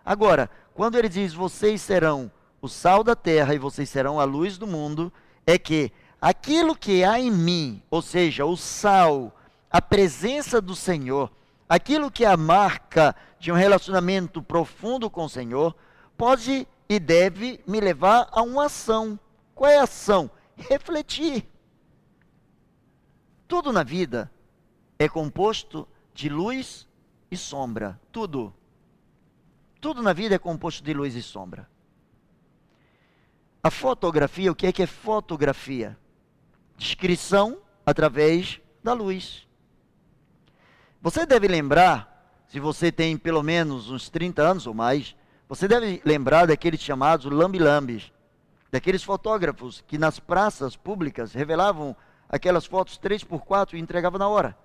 Agora, quando ele diz vocês serão o sal da terra e vocês serão a luz do mundo, é que aquilo que há em mim, ou seja, o sal, a presença do Senhor, aquilo que é a marca de um relacionamento profundo com o Senhor, pode e deve me levar a uma ação. Qual é a ação? Refletir. Tudo na vida é composto de luz e sombra. Tudo. Tudo na vida é composto de luz e sombra. A fotografia, o que é que é fotografia? Descrição através da luz. Você deve lembrar, se você tem pelo menos uns 30 anos ou mais, você deve lembrar daqueles chamados lambi-lambis, daqueles fotógrafos que nas praças públicas revelavam aquelas fotos 3x4 e entregavam na hora.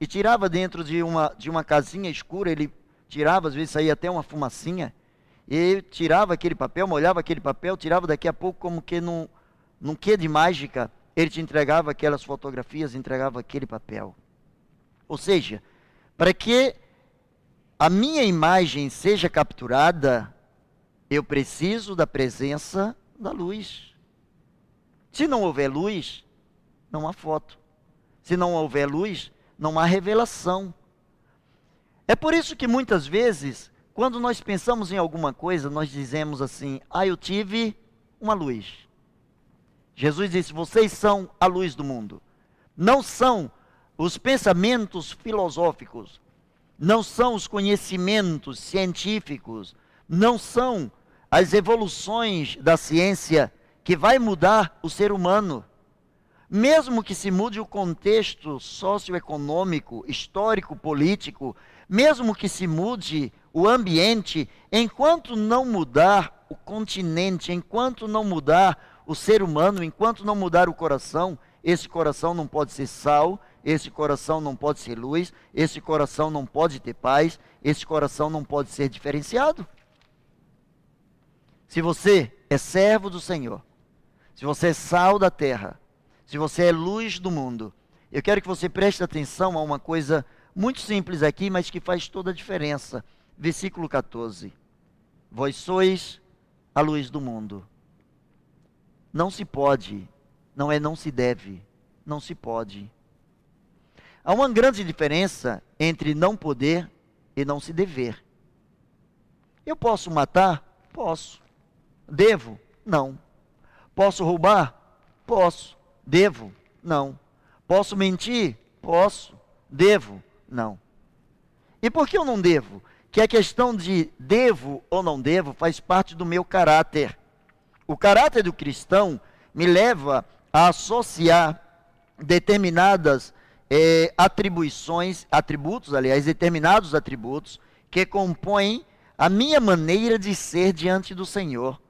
E tirava dentro de uma, de uma casinha escura, ele tirava, às vezes saía até uma fumacinha, e tirava aquele papel, molhava aquele papel, tirava daqui a pouco como que num, num quê de mágica, ele te entregava aquelas fotografias, entregava aquele papel. Ou seja, para que a minha imagem seja capturada, eu preciso da presença da luz. Se não houver luz, não há foto. Se não houver luz, não há revelação. É por isso que muitas vezes, quando nós pensamos em alguma coisa, nós dizemos assim: Ah, eu tive uma luz. Jesus disse: Vocês são a luz do mundo. Não são os pensamentos filosóficos, não são os conhecimentos científicos, não são as evoluções da ciência que vai mudar o ser humano. Mesmo que se mude o contexto socioeconômico, histórico, político, mesmo que se mude o ambiente, enquanto não mudar o continente, enquanto não mudar o ser humano, enquanto não mudar o coração, esse coração não pode ser sal, esse coração não pode ser luz, esse coração não pode ter paz, esse coração não pode ser diferenciado. Se você é servo do Senhor, se você é sal da terra, se você é luz do mundo, eu quero que você preste atenção a uma coisa muito simples aqui, mas que faz toda a diferença. Versículo 14: Vós sois a luz do mundo. Não se pode, não é não se deve, não se pode Há uma grande diferença entre não poder e não se dever. Eu posso matar? Posso. Devo? Não. Posso roubar? Posso. Devo? Não. Posso mentir? Posso. Devo? Não. E por que eu não devo? Que a questão de devo ou não devo faz parte do meu caráter. O caráter do cristão me leva a associar determinadas eh, atribuições, atributos, aliás, determinados atributos que compõem a minha maneira de ser diante do Senhor.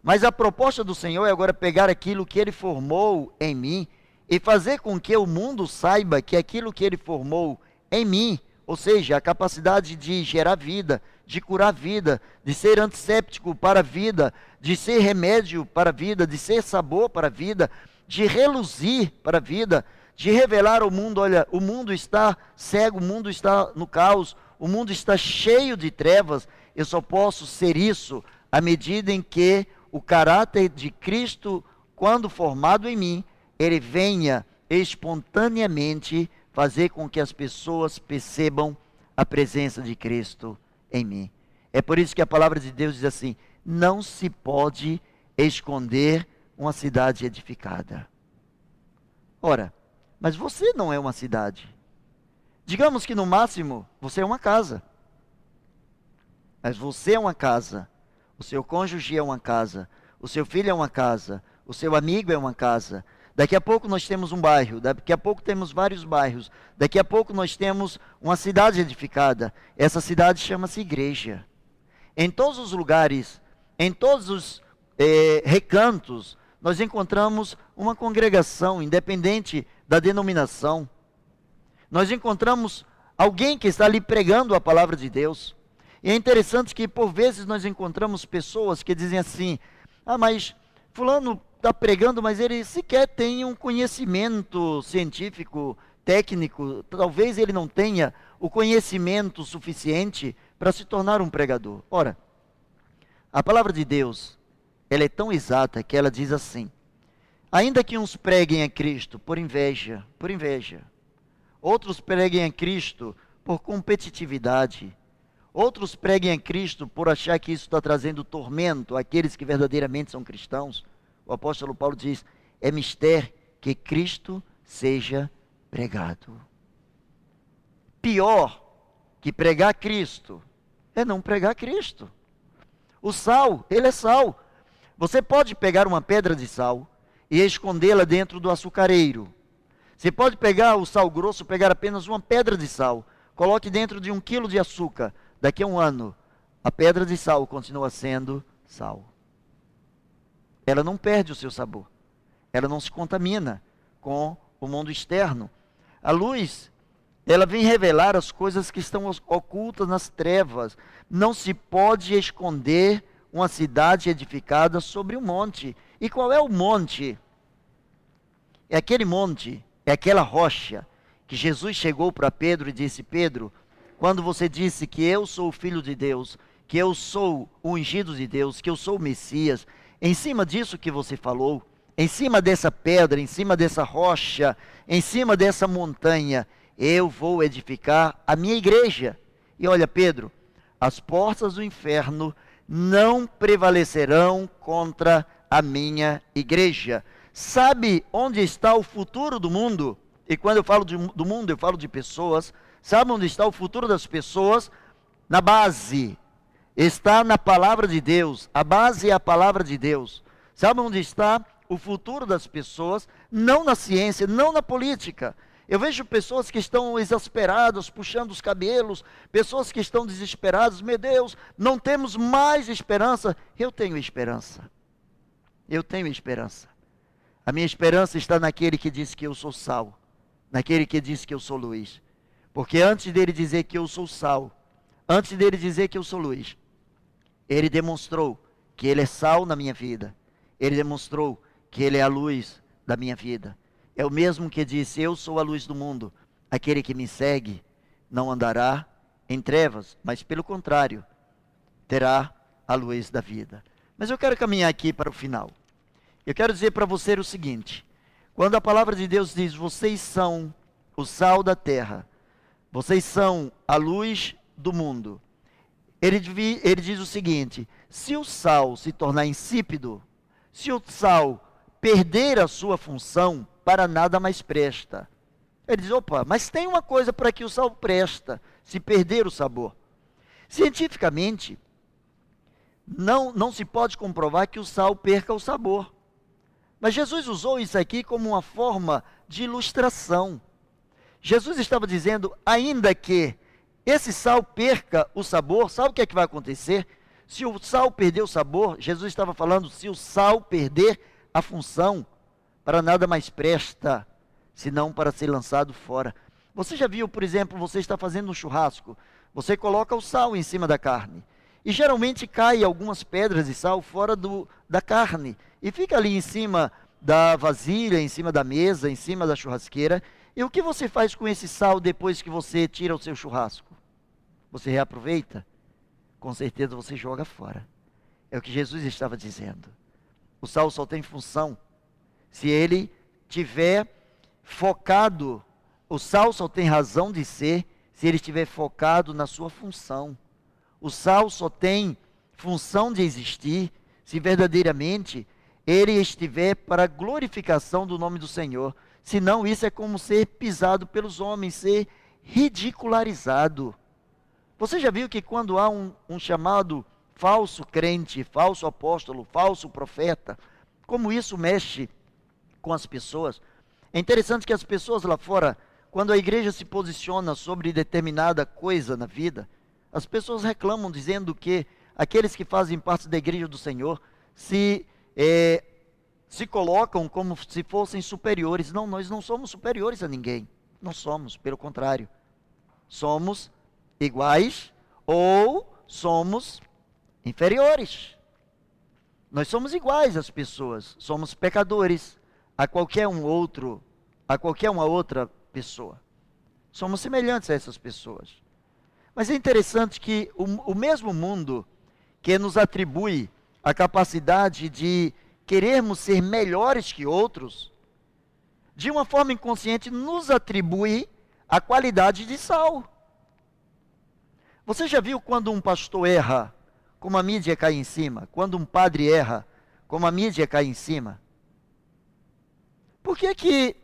Mas a proposta do Senhor é agora pegar aquilo que Ele formou em mim e fazer com que o mundo saiba que aquilo que Ele formou em mim, ou seja, a capacidade de gerar vida, de curar vida, de ser antisséptico para a vida, de ser remédio para a vida, de ser sabor para a vida, de reluzir para a vida, de revelar ao mundo: olha, o mundo está cego, o mundo está no caos, o mundo está cheio de trevas. Eu só posso ser isso à medida em que o caráter de Cristo, quando formado em mim, ele venha espontaneamente fazer com que as pessoas percebam a presença de Cristo em mim. É por isso que a palavra de Deus diz assim: não se pode esconder uma cidade edificada. Ora, mas você não é uma cidade. Digamos que no máximo você é uma casa. Mas você é uma casa. O seu cônjuge é uma casa. O seu filho é uma casa. O seu amigo é uma casa. Daqui a pouco nós temos um bairro, daqui a pouco temos vários bairros, daqui a pouco nós temos uma cidade edificada. Essa cidade chama-se igreja. Em todos os lugares, em todos os eh, recantos, nós encontramos uma congregação, independente da denominação. Nós encontramos alguém que está ali pregando a palavra de Deus. E é interessante que, por vezes, nós encontramos pessoas que dizem assim: ah, mas Fulano está pregando, mas ele sequer tem um conhecimento científico, técnico, talvez ele não tenha o conhecimento suficiente para se tornar um pregador. Ora, a palavra de Deus, ela é tão exata que ela diz assim: ainda que uns preguem a Cristo por inveja, por inveja, outros preguem a Cristo por competitividade, outros preguem a Cristo por achar que isso está trazendo tormento àqueles que verdadeiramente são cristãos o apóstolo Paulo diz: é mistério que Cristo seja pregado. Pior que pregar Cristo é não pregar Cristo. O sal, ele é sal. Você pode pegar uma pedra de sal e escondê-la dentro do açucareiro. Você pode pegar o sal grosso, pegar apenas uma pedra de sal, coloque dentro de um quilo de açúcar. Daqui a um ano, a pedra de sal continua sendo sal ela não perde o seu sabor. Ela não se contamina com o mundo externo. A luz, ela vem revelar as coisas que estão ocultas nas trevas. Não se pode esconder uma cidade edificada sobre um monte. E qual é o monte? É aquele monte, é aquela rocha que Jesus chegou para Pedro e disse: Pedro, quando você disse que eu sou o filho de Deus, que eu sou o ungido de Deus, que eu sou o Messias, em cima disso que você falou, em cima dessa pedra, em cima dessa rocha, em cima dessa montanha, eu vou edificar a minha igreja. E olha, Pedro, as portas do inferno não prevalecerão contra a minha igreja. Sabe onde está o futuro do mundo? E quando eu falo de, do mundo, eu falo de pessoas. Sabe onde está o futuro das pessoas? Na base está na palavra de Deus. A base é a palavra de Deus. Sabe onde está o futuro das pessoas? Não na ciência, não na política. Eu vejo pessoas que estão exasperadas, puxando os cabelos, pessoas que estão desesperadas. Meu Deus, não temos mais esperança. Eu tenho esperança. Eu tenho esperança. A minha esperança está naquele que disse que eu sou sal, naquele que disse que eu sou luz. Porque antes dele dizer que eu sou sal, antes dele dizer que eu sou luz, ele demonstrou que Ele é sal na minha vida. Ele demonstrou que Ele é a luz da minha vida. É o mesmo que disse: Eu sou a luz do mundo. Aquele que me segue não andará em trevas, mas pelo contrário, terá a luz da vida. Mas eu quero caminhar aqui para o final. Eu quero dizer para você o seguinte: quando a palavra de Deus diz, vocês são o sal da terra, vocês são a luz do mundo, ele, ele diz o seguinte: se o sal se tornar insípido, se o sal perder a sua função, para nada mais presta. Ele diz: opa, mas tem uma coisa para que o sal presta, se perder o sabor. Cientificamente, não, não se pode comprovar que o sal perca o sabor. Mas Jesus usou isso aqui como uma forma de ilustração. Jesus estava dizendo, ainda que esse sal perca o sabor, sabe o que é que vai acontecer? Se o sal perder o sabor, Jesus estava falando, se o sal perder a função, para nada mais presta, senão para ser lançado fora. Você já viu, por exemplo, você está fazendo um churrasco, você coloca o sal em cima da carne. E geralmente cai algumas pedras de sal fora do, da carne. E fica ali em cima da vasilha, em cima da mesa, em cima da churrasqueira. E o que você faz com esse sal depois que você tira o seu churrasco? Você reaproveita? Com certeza você joga fora. É o que Jesus estava dizendo. O sal só tem função se ele tiver focado. O sal só tem razão de ser se ele estiver focado na sua função. O sal só tem função de existir se verdadeiramente ele estiver para a glorificação do nome do Senhor. Senão, isso é como ser pisado pelos homens, ser ridicularizado. Você já viu que quando há um, um chamado falso crente, falso apóstolo, falso profeta, como isso mexe com as pessoas? É interessante que as pessoas lá fora quando a igreja se posiciona sobre determinada coisa na vida, as pessoas reclamam dizendo que aqueles que fazem parte da igreja do Senhor se, é, se colocam como se fossem superiores. Não, nós não somos superiores a ninguém. Não somos, pelo contrário. Somos iguais ou somos inferiores. Nós somos iguais às pessoas, somos pecadores a qualquer um outro, a qualquer uma outra pessoa. Somos semelhantes a essas pessoas. Mas é interessante que o, o mesmo mundo que nos atribui a capacidade de querermos ser melhores que outros, de uma forma inconsciente nos atribui a qualidade de sal. Você já viu quando um pastor erra, como a mídia cai em cima? Quando um padre erra, como a mídia cai em cima? Por que que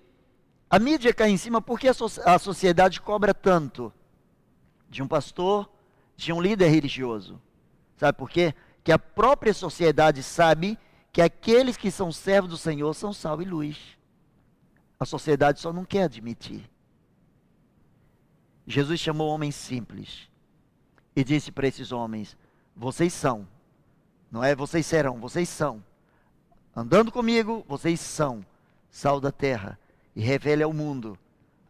a mídia cai em cima porque a, so a sociedade cobra tanto de um pastor, de um líder religioso. Sabe por quê? Que a própria sociedade sabe que aqueles que são servos do Senhor são sal e luz. A sociedade só não quer admitir. Jesus chamou homens simples e disse para esses homens: Vocês são, não é vocês serão, vocês são. Andando comigo, vocês são sal da terra e revele ao mundo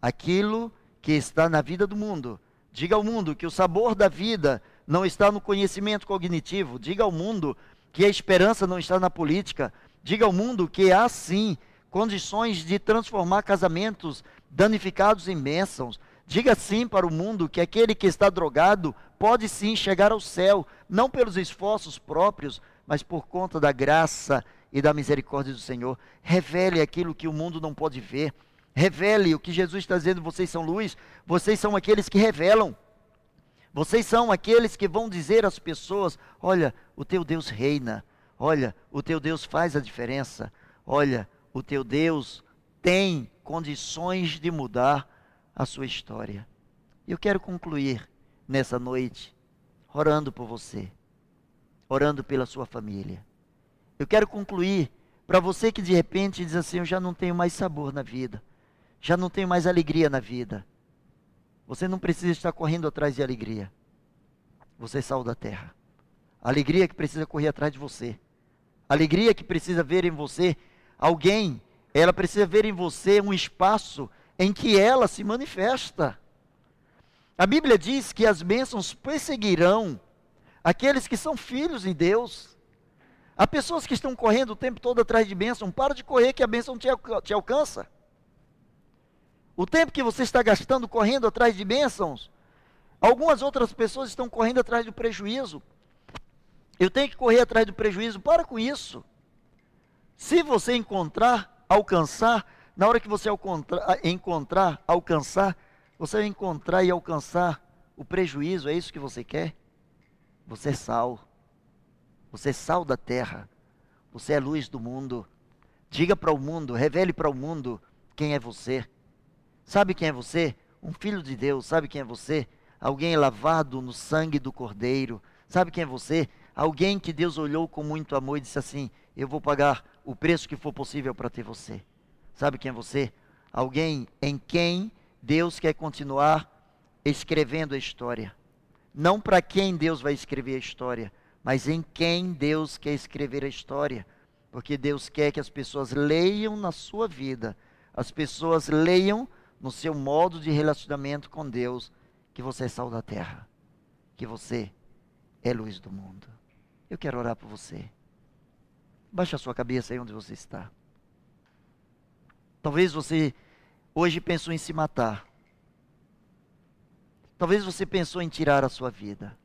aquilo que está na vida do mundo. Diga ao mundo que o sabor da vida não está no conhecimento cognitivo. Diga ao mundo que a esperança não está na política. Diga ao mundo que há sim condições de transformar casamentos danificados em bênçãos. Diga sim para o mundo que aquele que está drogado pode sim chegar ao céu, não pelos esforços próprios, mas por conta da graça e da misericórdia do Senhor. Revele aquilo que o mundo não pode ver. Revele o que Jesus está dizendo. Vocês são luz, vocês são aqueles que revelam. Vocês são aqueles que vão dizer às pessoas: olha, o teu Deus reina. Olha, o teu Deus faz a diferença. Olha, o teu Deus tem condições de mudar a sua história. Eu quero concluir nessa noite orando por você, orando pela sua família. Eu quero concluir para você que de repente diz assim: Eu já não tenho mais sabor na vida, já não tenho mais alegria na vida. Você não precisa estar correndo atrás de alegria. Você é sal da terra. Alegria que precisa correr atrás de você. Alegria que precisa ver em você alguém. Ela precisa ver em você um espaço em que ela se manifesta. A Bíblia diz que as bênçãos perseguirão aqueles que são filhos de Deus. Há pessoas que estão correndo o tempo todo atrás de bênção. Para de correr que a bênção te, te alcança. O tempo que você está gastando correndo atrás de bênçãos, algumas outras pessoas estão correndo atrás do prejuízo. Eu tenho que correr atrás do prejuízo. Para com isso. Se você encontrar, alcançar, na hora que você encontrar, alcançar, você vai encontrar e alcançar o prejuízo. É isso que você quer? Você é sal. Você é sal da terra. Você é luz do mundo. Diga para o mundo, revele para o mundo quem é você. Sabe quem é você? Um filho de Deus. Sabe quem é você? Alguém lavado no sangue do Cordeiro. Sabe quem é você? Alguém que Deus olhou com muito amor e disse assim: Eu vou pagar o preço que for possível para ter você. Sabe quem é você? Alguém em quem Deus quer continuar escrevendo a história. Não para quem Deus vai escrever a história, mas em quem Deus quer escrever a história. Porque Deus quer que as pessoas leiam na sua vida, as pessoas leiam no seu modo de relacionamento com Deus, que você é sal da terra, que você é luz do mundo. Eu quero orar por você. Baixe a sua cabeça aí onde você está. Talvez você hoje pensou em se matar. Talvez você pensou em tirar a sua vida.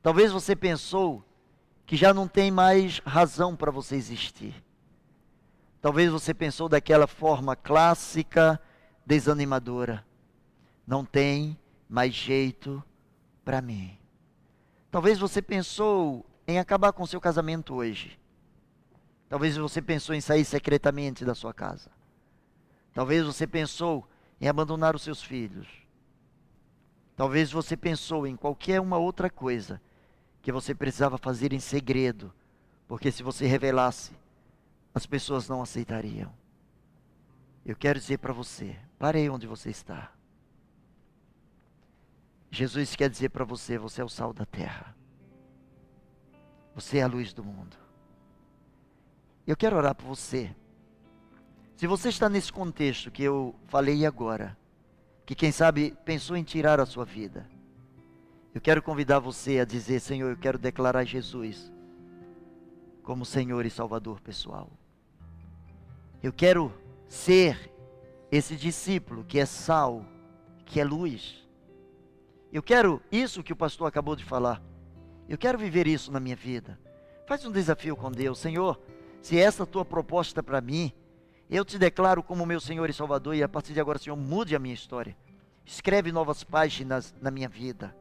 Talvez você pensou que já não tem mais razão para você existir. Talvez você pensou daquela forma clássica, desanimadora. Não tem mais jeito para mim. Talvez você pensou em acabar com seu casamento hoje. Talvez você pensou em sair secretamente da sua casa. Talvez você pensou em abandonar os seus filhos. Talvez você pensou em qualquer uma outra coisa que você precisava fazer em segredo, porque se você revelasse, as pessoas não aceitariam. Eu quero dizer para você, pare onde você está. Jesus quer dizer para você, você é o sal da terra. Você é a luz do mundo. Eu quero orar por você. Se você está nesse contexto que eu falei agora, que quem sabe pensou em tirar a sua vida, eu quero convidar você a dizer: Senhor, eu quero declarar Jesus como Senhor e Salvador pessoal. Eu quero ser esse discípulo que é sal, que é luz. Eu quero isso que o pastor acabou de falar. Eu quero viver isso na minha vida. Faz um desafio com Deus, Senhor. Se essa tua proposta para mim, eu te declaro como meu Senhor e Salvador e a partir de agora, Senhor, mude a minha história. Escreve novas páginas na minha vida.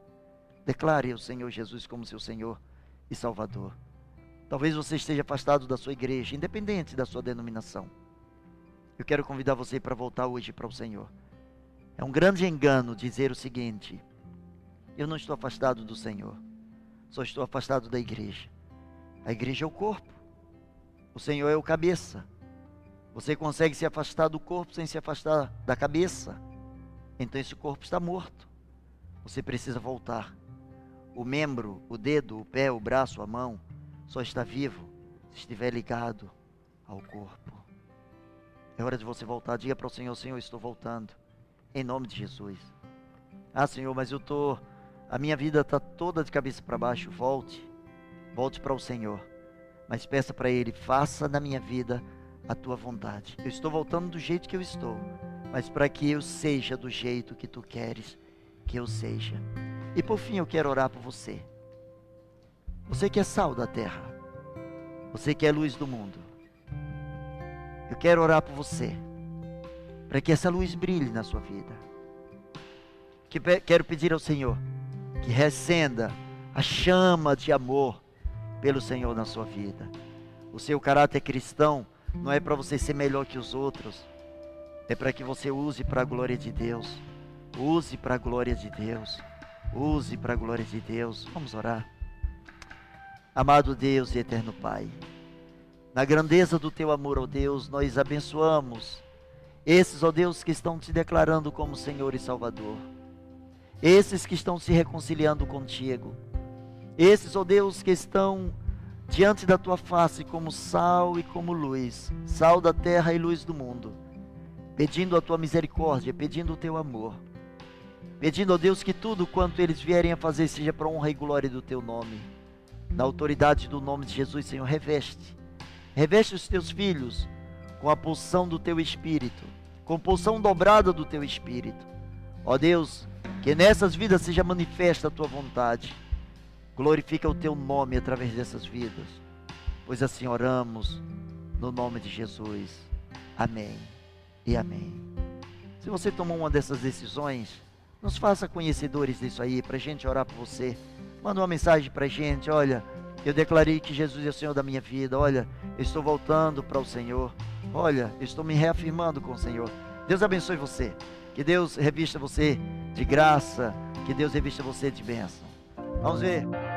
Declare o Senhor Jesus como seu Senhor e Salvador. Talvez você esteja afastado da sua igreja, independente da sua denominação. Eu quero convidar você para voltar hoje para o Senhor. É um grande engano dizer o seguinte: eu não estou afastado do Senhor, só estou afastado da igreja. A igreja é o corpo, o Senhor é o cabeça. Você consegue se afastar do corpo sem se afastar da cabeça, então esse corpo está morto. Você precisa voltar o membro, o dedo, o pé, o braço, a mão, só está vivo se estiver ligado ao corpo. É hora de você voltar. Diga para o Senhor: Senhor, estou voltando. Em nome de Jesus. Ah, Senhor, mas eu estou. A minha vida está toda de cabeça para baixo. Volte. Volte para o Senhor. Mas peça para Ele: faça na minha vida a tua vontade. Eu estou voltando do jeito que eu estou. Mas para que eu seja do jeito que tu queres que eu seja. E por fim, eu quero orar por você. Você que é sal da terra. Você que é luz do mundo. Eu quero orar por você. Para que essa luz brilhe na sua vida. Que quero pedir ao Senhor que recenda a chama de amor pelo Senhor na sua vida. O seu caráter cristão não é para você ser melhor que os outros, é para que você use para a glória de Deus. Use para a glória de Deus. Use para a glória de Deus. Vamos orar. Amado Deus e eterno Pai, na grandeza do teu amor, ó Deus, nós abençoamos esses, ó Deus, que estão te declarando como Senhor e Salvador. Esses que estão se reconciliando contigo. Esses, ó Deus, que estão diante da tua face como sal e como luz, sal da terra e luz do mundo, pedindo a tua misericórdia, pedindo o teu amor pedindo a Deus que tudo quanto eles vierem a fazer seja para honra e glória do teu nome. Na autoridade do nome de Jesus, Senhor, reveste. Reveste os teus filhos com a pulsão do teu espírito, com a pulsão dobrada do teu espírito. Ó Deus, que nessas vidas seja manifesta a tua vontade. Glorifica o teu nome através dessas vidas. Pois assim oramos no nome de Jesus. Amém e amém. Se você tomou uma dessas decisões, nos faça conhecedores disso aí, para a gente orar por você. Manda uma mensagem para a gente, olha, eu declarei que Jesus é o Senhor da minha vida, olha, eu estou voltando para o Senhor, olha, eu estou me reafirmando com o Senhor. Deus abençoe você. Que Deus revista você de graça. Que Deus revista você de bênção. 安吉。